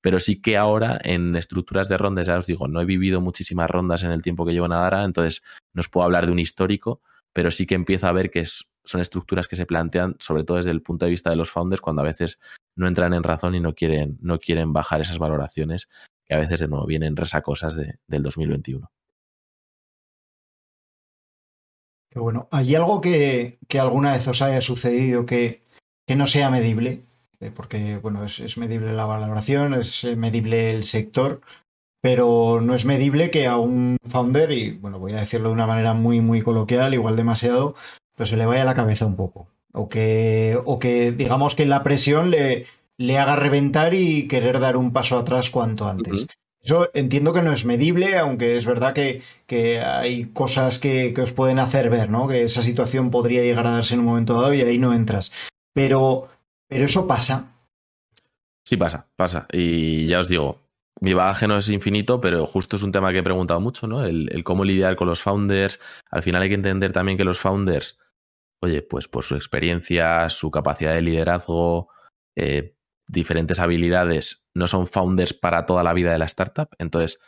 Speaker 4: pero sí que ahora en estructuras de rondas, ya os digo, no he vivido muchísimas rondas en el tiempo que llevo en Adara, entonces no os puedo hablar de un histórico, pero sí que empiezo a ver que son estructuras que se plantean, sobre todo desde el punto de vista de los founders, cuando a veces no entran en razón y no quieren, no quieren bajar esas valoraciones que a veces de nuevo vienen resacosas del 2021.
Speaker 3: Qué bueno. ¿Hay algo que, alguna vez os haya sucedido que, que no sea medible? Eh, porque, bueno, es, es, medible la valoración, es medible el sector, pero no es medible que a un founder, y bueno, voy a decirlo de una manera muy, muy coloquial, igual demasiado, pero se le vaya la cabeza un poco. O que, o que digamos que la presión le, le haga reventar y querer dar un paso atrás cuanto antes. Eso entiendo que no es medible, aunque es verdad que, que hay cosas que, que, os pueden hacer ver, ¿no? Que esa situación podría llegar a darse en un momento dado y ahí no entras. Pero, pero eso pasa.
Speaker 4: Sí pasa, pasa. Y ya os digo, mi bagaje no es infinito, pero justo es un tema que he preguntado mucho, ¿no? El, cómo lidiar con los founders. Al final hay que entender también que los founders, oye, pues por su experiencia, su capacidad de liderazgo, eh, diferentes habilidades, no son founders para toda la vida de la startup. Entonces,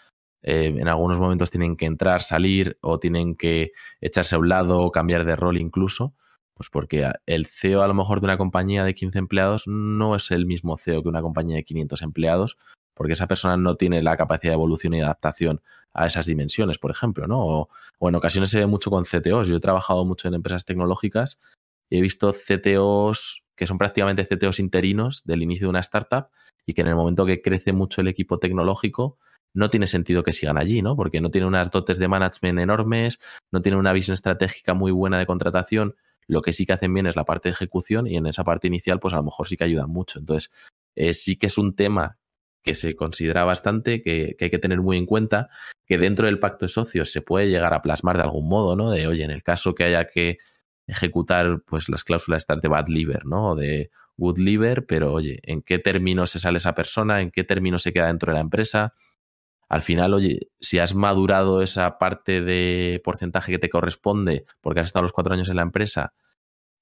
Speaker 4: eh, en algunos momentos tienen que entrar, salir o tienen que echarse a un lado cambiar de rol incluso. Pues porque el CEO a lo mejor de una compañía de 15 empleados no es el mismo CEO que una compañía de 500 empleados porque esa persona no tiene la capacidad de evolución y adaptación a esas dimensiones, por ejemplo, ¿no? O, en ocasiones se ve mucho con CTOs. Yo he trabajado mucho en empresas tecnológicas y he visto CTOs que son prácticamente CTOs interinos del inicio de una startup y que en el momento que crece mucho el equipo tecnológico no tiene sentido que sigan allí, ¿no? Porque no tienen unas dotes de management enormes, no tienen una visión estratégica muy buena de contratación. Lo que sí que hacen bien es la parte de ejecución y en esa parte inicial, pues a lo mejor sí que ayudan mucho. Entonces, eh, sí que es un tema que se considera bastante, que, hay que tener muy en cuenta, que dentro del pacto de socios se puede llegar a plasmar de algún modo, ¿no? De, oye, en el caso que haya que ejecutar pues las cláusulas de bad liver, ¿no? O de good liver, pero oye, ¿en qué términos se sale esa persona? ¿En qué términos se queda dentro de la empresa? Al final, oye, si has madurado esa parte de porcentaje que te corresponde porque has estado los cuatro años en la empresa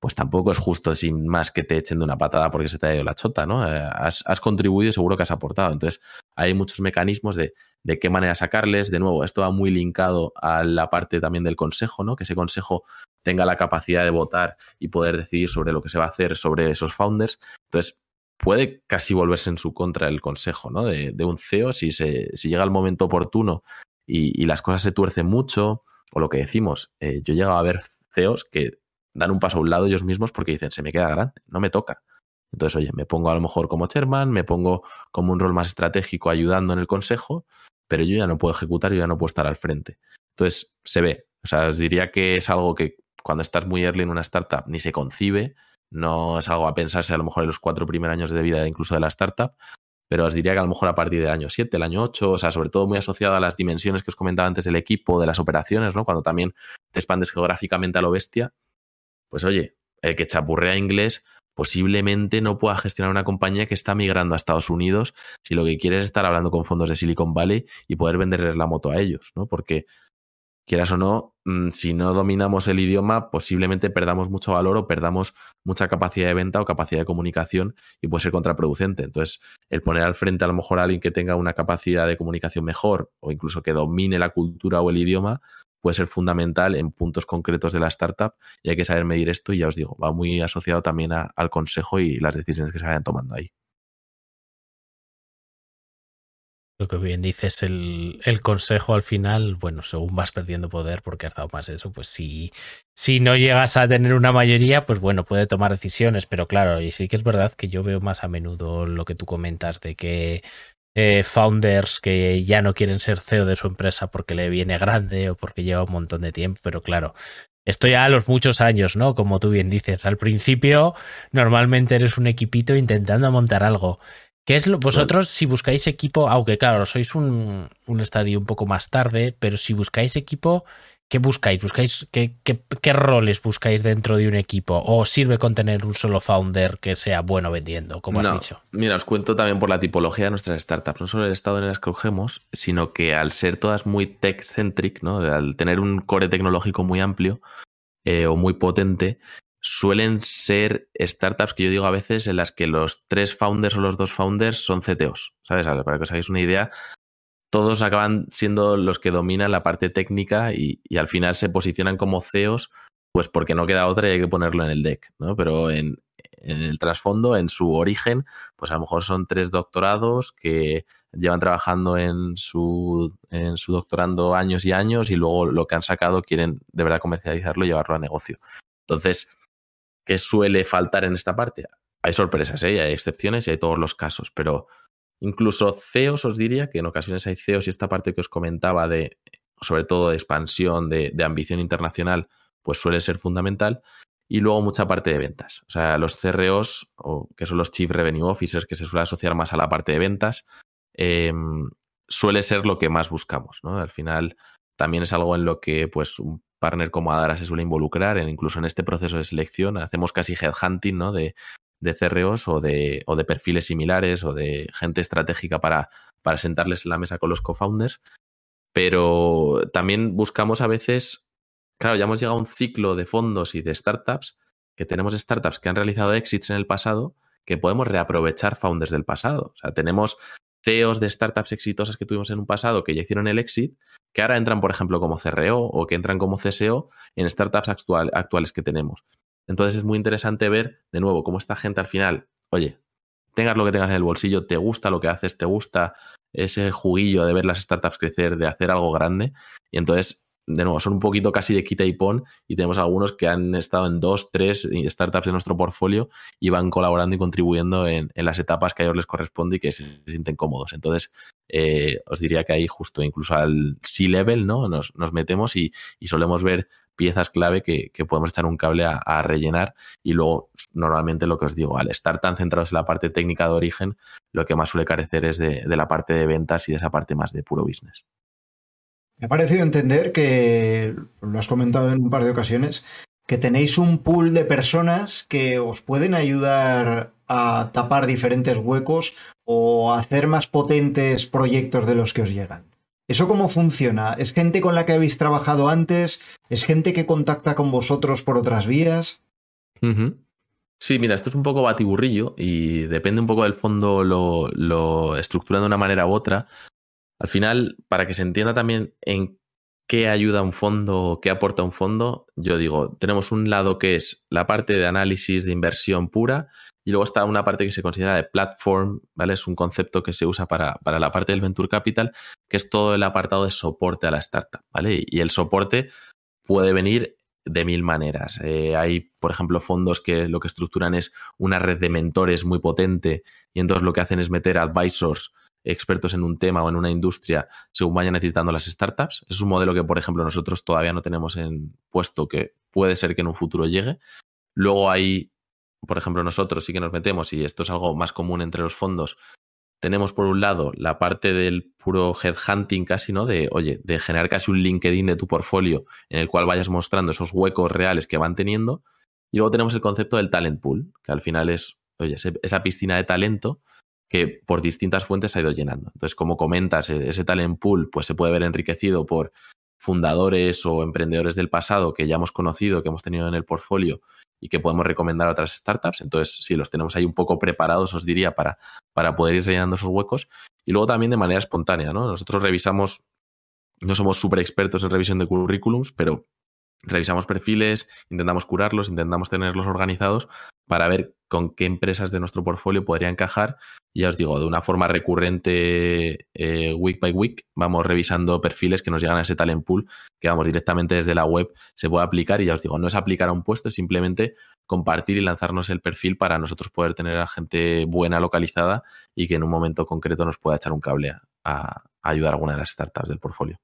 Speaker 4: pues tampoco es justo sin más que te echen de una patada porque se te ha ido la chota, ¿no? Eh, has, contribuido y seguro que has aportado. Entonces, hay muchos mecanismos de, de, qué manera sacarles. De nuevo, esto va muy linkado a la parte también del consejo, ¿no? Que ese consejo tenga la capacidad de votar y poder decidir sobre lo que se va a hacer sobre esos founders. Entonces, puede casi volverse en su contra el consejo, ¿no? De, un CEO, si, se, si llega el momento oportuno y, las cosas se tuercen mucho, o lo que decimos, eh, yo he llegado a ver CEOs que dan un paso a un lado ellos mismos porque dicen, se me queda grande, no me toca. Entonces, oye, me pongo a lo mejor como chairman, me pongo como un rol más estratégico ayudando en el consejo, pero yo ya no puedo ejecutar, yo ya no puedo estar al frente. Entonces, se ve. O sea, os diría que es algo que cuando estás muy early en una startup ni se concibe, no es algo a pensarse a lo mejor en los cuatro primeros años de vida incluso de la startup, pero os diría que a lo mejor a partir del año 7, el año 8, o sea, sobre todo muy asociado a las dimensiones que os comentaba antes del equipo, de las operaciones, ¿no? Cuando también te expandes geográficamente a lo bestia, pues oye, el que chapurrea inglés posiblemente no pueda gestionar una compañía que está migrando a Estados Unidos si lo que quiere es estar hablando con fondos de Silicon Valley y poder venderles la moto a ellos, ¿no? Porque quieras o no, mm, si no dominamos el idioma, posiblemente perdamos mucho valor o perdamos mucha capacidad de venta o capacidad de comunicación y puede ser contraproducente. Entonces, el poner al frente a lo mejor a alguien que tenga una capacidad de comunicación mejor o incluso que domine la cultura o el idioma, puede ser fundamental en puntos concretos de la startup y hay que saber medir esto y ya os digo, va muy asociado también al consejo y las decisiones que se vayan tomando ahí.
Speaker 2: Lo que bien dices, el, el, consejo al final, bueno, según vas perdiendo poder porque has dado más eso, pues si, si no llegas a tener una mayoría, pues bueno, puede tomar decisiones, pero claro, y sí que es verdad que yo veo más a menudo lo que tú comentas de que eh, founders que ya no quieren ser CEO de su empresa porque le viene grande o porque lleva un montón de tiempo, pero claro, esto ya a los muchos años, ¿no? Como tú bien dices, al principio normalmente eres un equipito intentando montar algo. ¿Qué es lo, vosotros si buscáis equipo, aunque claro, sois un, un estadio un poco más tarde, pero si buscáis equipo, ¿Qué buscáis? ¿Buscáis qué, qué, roles buscáis dentro de un equipo? ¿O sirve con tener un solo founder que sea bueno vendiendo, como has dicho?
Speaker 4: Mira, os cuento también por la tipología de nuestras startups. No solo el estado en el que cogemos, sino que al ser todas muy tech-centric, ¿no? al tener un core tecnológico muy amplio eh, o muy potente, suelen ser startups que yo digo a veces en las que los tres founders o los dos founders son CTOs. ¿Sabes? Para que os hagáis una idea, todos acaban siendo los que dominan la parte técnica y, al final se posicionan como CEOs, pues porque no queda otra y hay que ponerlo en el deck, ¿no? Pero en, el trasfondo, en su origen, pues a lo mejor son tres doctorados que llevan trabajando en su, doctorando años y años y luego lo que han sacado quieren de verdad comercializarlo y llevarlo a negocio. Entonces, ¿qué suele faltar en esta parte? Hay sorpresas, ¿eh? hay excepciones y hay todos los casos, pero Incluso CEOs os diría que en ocasiones hay CEOs y esta parte que os comentaba de, sobre todo de expansión, de, ambición internacional, pues suele ser fundamental. Y luego mucha parte de ventas. O sea, los CROs, o que son los Chief Revenue Officers, que se suele asociar más a la parte de ventas, em, suele ser lo que más buscamos. ¿no? Al final, también es algo en lo que pues, un partner como Adara se suele involucrar, en, incluso en este proceso de selección. Hacemos casi headhunting ¿no? de, de CROs o de, o de perfiles similares o de gente estratégica para, para sentarles en la mesa con los co-founders. Pero también buscamos a veces, claro, ya hemos llegado a un ciclo de fondos y de startups, que tenemos startups que han realizado exits en el pasado, que podemos reaprovechar founders del pasado. O sea, tenemos CEOs de startups exitosas que tuvimos en un pasado que ya hicieron el exit, que ahora entran, por ejemplo, como CRO o que entran como CSO en startups actual, actuales que tenemos. Entonces es muy interesante ver, de nuevo, cómo esta gente al final, oye, tengas lo que tengas en el bolsillo, te gusta lo que haces, te gusta ese juguillo de ver las startups crecer, de hacer algo grande. Y entonces de nuevo, son un poquito casi de quita y pon y tenemos algunos que han estado en dos, tres startups de nuestro portfolio y van colaborando y contribuyendo en, las etapas que a ellos les corresponde y que se, sienten cómodos. Entonces, eh, os diría que ahí justo incluso al C-level ¿no? nos, metemos y, solemos ver piezas clave que, podemos echar un cable a, rellenar y luego normalmente lo que os digo, al estar tan centrados en la parte técnica de origen, lo que más suele carecer es de la parte de ventas y de esa parte más de puro business.
Speaker 3: Me ha parecido entender que, lo has comentado en un par de ocasiones, que tenéis un pool de personas que os pueden ayudar a tapar diferentes huecos o hacer más potentes proyectos de los que os llegan. ¿Eso cómo funciona? ¿Es gente con la que habéis trabajado antes? ¿Es gente que contacta con vosotros por otras vías?
Speaker 4: Sí, mira, esto es un poco batiburrillo y depende un poco del fondo lo estructura de una manera u otra. Al final, para que se entienda también en qué ayuda un fondo, qué aporta un fondo, yo digo, tenemos un lado que es la parte de análisis de inversión pura y luego está una parte que se considera de platform, ¿vale? Es un concepto que se usa para, para la parte del venture capital, que es todo el apartado de soporte a la startup, ¿vale? Y el soporte puede venir de mil maneras. Eh, hay, por ejemplo, fondos que lo que estructuran es una red de mentores muy potente y entonces lo que hacen es meter advisors expertos en un tema o en una industria según vayan necesitando las startups. Es un modelo que, por ejemplo, nosotros todavía no tenemos en puesto que puede ser que en un futuro llegue. Luego hay, por ejemplo, nosotros sí que nos metemos, y esto es algo más común entre los fondos, tenemos por un lado la parte del puro headhunting casi, ¿no? De, oye, de generar casi un LinkedIn de tu portfolio en el cual vayas mostrando esos huecos reales que van teniendo. Y luego tenemos el concepto del talent pool, que al final es, oye, esa piscina de talento que por distintas fuentes ha ido llenando. Entonces, como comentas, e-, ese talent pool pues, se puede ver enriquecido por fundadores o emprendedores del pasado que ya hemos conocido, que hemos tenido en el portfolio y que podemos recomendar a otras startups. Entonces, sí, los tenemos ahí un poco preparados, os diría, para, para poder ir rellenando esos huecos. Y luego también de manera espontánea, ¿no? Nosotros revisamos, no somos súper expertos en revisión de currículums, pero revisamos perfiles, intentamos curarlos, intentamos tenerlos organizados para ver con qué empresas de nuestro portfolio podría encajar. Ya os digo, de una forma recurrente, eh, week by week, vamos revisando perfiles que nos llegan a ese talent pool, que vamos directamente desde la web, se puede aplicar. Y ya os digo, no es aplicar a un puesto, es simplemente compartir y lanzarnos el perfil para nosotros poder tener a gente buena localizada y que en un momento concreto nos pueda echar un cable a ayudar a alguna de las startups del portfolio.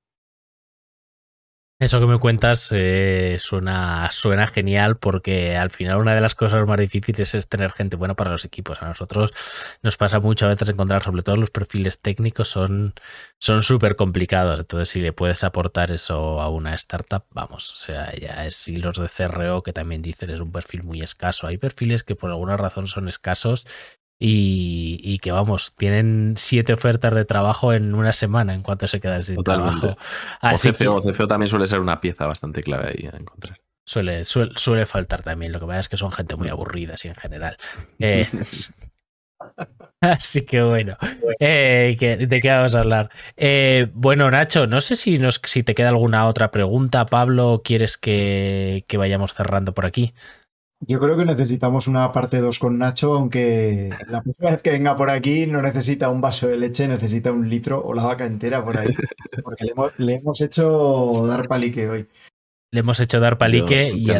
Speaker 2: Eso que me cuentas eh, suena, suena genial porque al final una de las cosas más difíciles es tener gente buena para los equipos. A nosotros nos pasa mucho a veces encontrar, sobre todo los perfiles técnicos, son súper complicados. Entonces, si le puedes aportar eso a una startup, vamos, o sea, ya es hilos de CRO que también dicen es un perfil muy escaso. Hay perfiles que por alguna razón son escasos y, que vamos, tienen siete ofertas de trabajo en una semana en cuanto se quedan sin trabajo.
Speaker 4: Así o, CFO, también suele ser una pieza bastante clave ahí a encontrar.
Speaker 2: Suele, suele, faltar también, lo que pasa es que son gente muy aburrida así en general. Eh, así que bueno, eh, ¿de qué vamos a hablar? Eh, bueno, Nacho, no sé si, nos, si te queda alguna otra pregunta, Pablo, ¿quieres que, que vayamos cerrando por aquí?
Speaker 3: Yo creo que necesitamos una parte 2 con Nacho, aunque la próxima vez que venga por aquí no necesita un vaso de leche, necesita un litro o la vaca entera por ahí. Porque le hemos, hecho dar palique hoy.
Speaker 2: Le hemos hecho dar palique y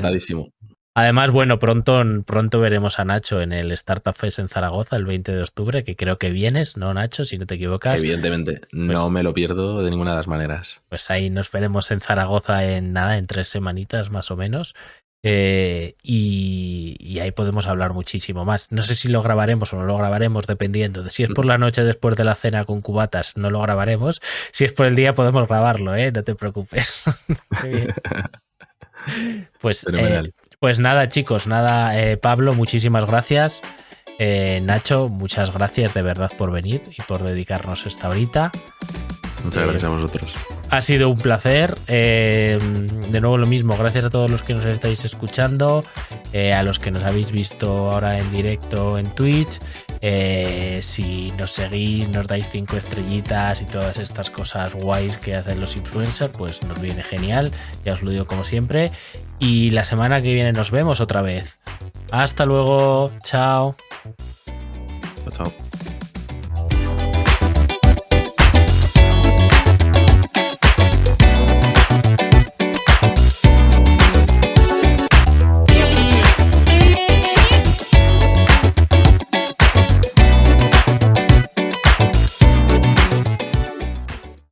Speaker 2: además, bueno, pronto, pronto veremos a Nacho en el Startup Fest en Zaragoza el 20 de octubre, que creo que vienes, ¿no, Nacho? Si no te equivocas.
Speaker 4: Evidentemente, no pues me lo pierdo de ninguna de las maneras.
Speaker 2: Pues ahí nos veremos en Zaragoza en nada, en tres semanitas más o menos. Eh, y, ahí podemos hablar muchísimo más. No sé si lo grabaremos o no lo grabaremos, dependiendo de si es por la noche después de la cena con cubatas, no lo grabaremos. Si es por el día, podemos grabarlo, ¿eh? No te preocupes. pues, eh, pues nada, chicos, nada, eh, Pablo, muchísimas gracias. Nacho, muchas gracias de verdad por venir y por dedicarnos esta horita.
Speaker 4: Muchas gracias a vosotros.
Speaker 2: Ha sido un placer. Eh, de nuevo lo mismo, gracias a todos los que nos estáis escuchando, eh, a los que nos habéis visto ahora en directo en Twitch. Eh, si nos seguís, nos dais cinco estrellitas y todas estas cosas guays que hacen los influencers, pues nos viene genial. Ya os lo digo como siempre. Y la semana que viene nos vemos otra vez. Hasta luego. Chao.
Speaker 4: Chao, chao.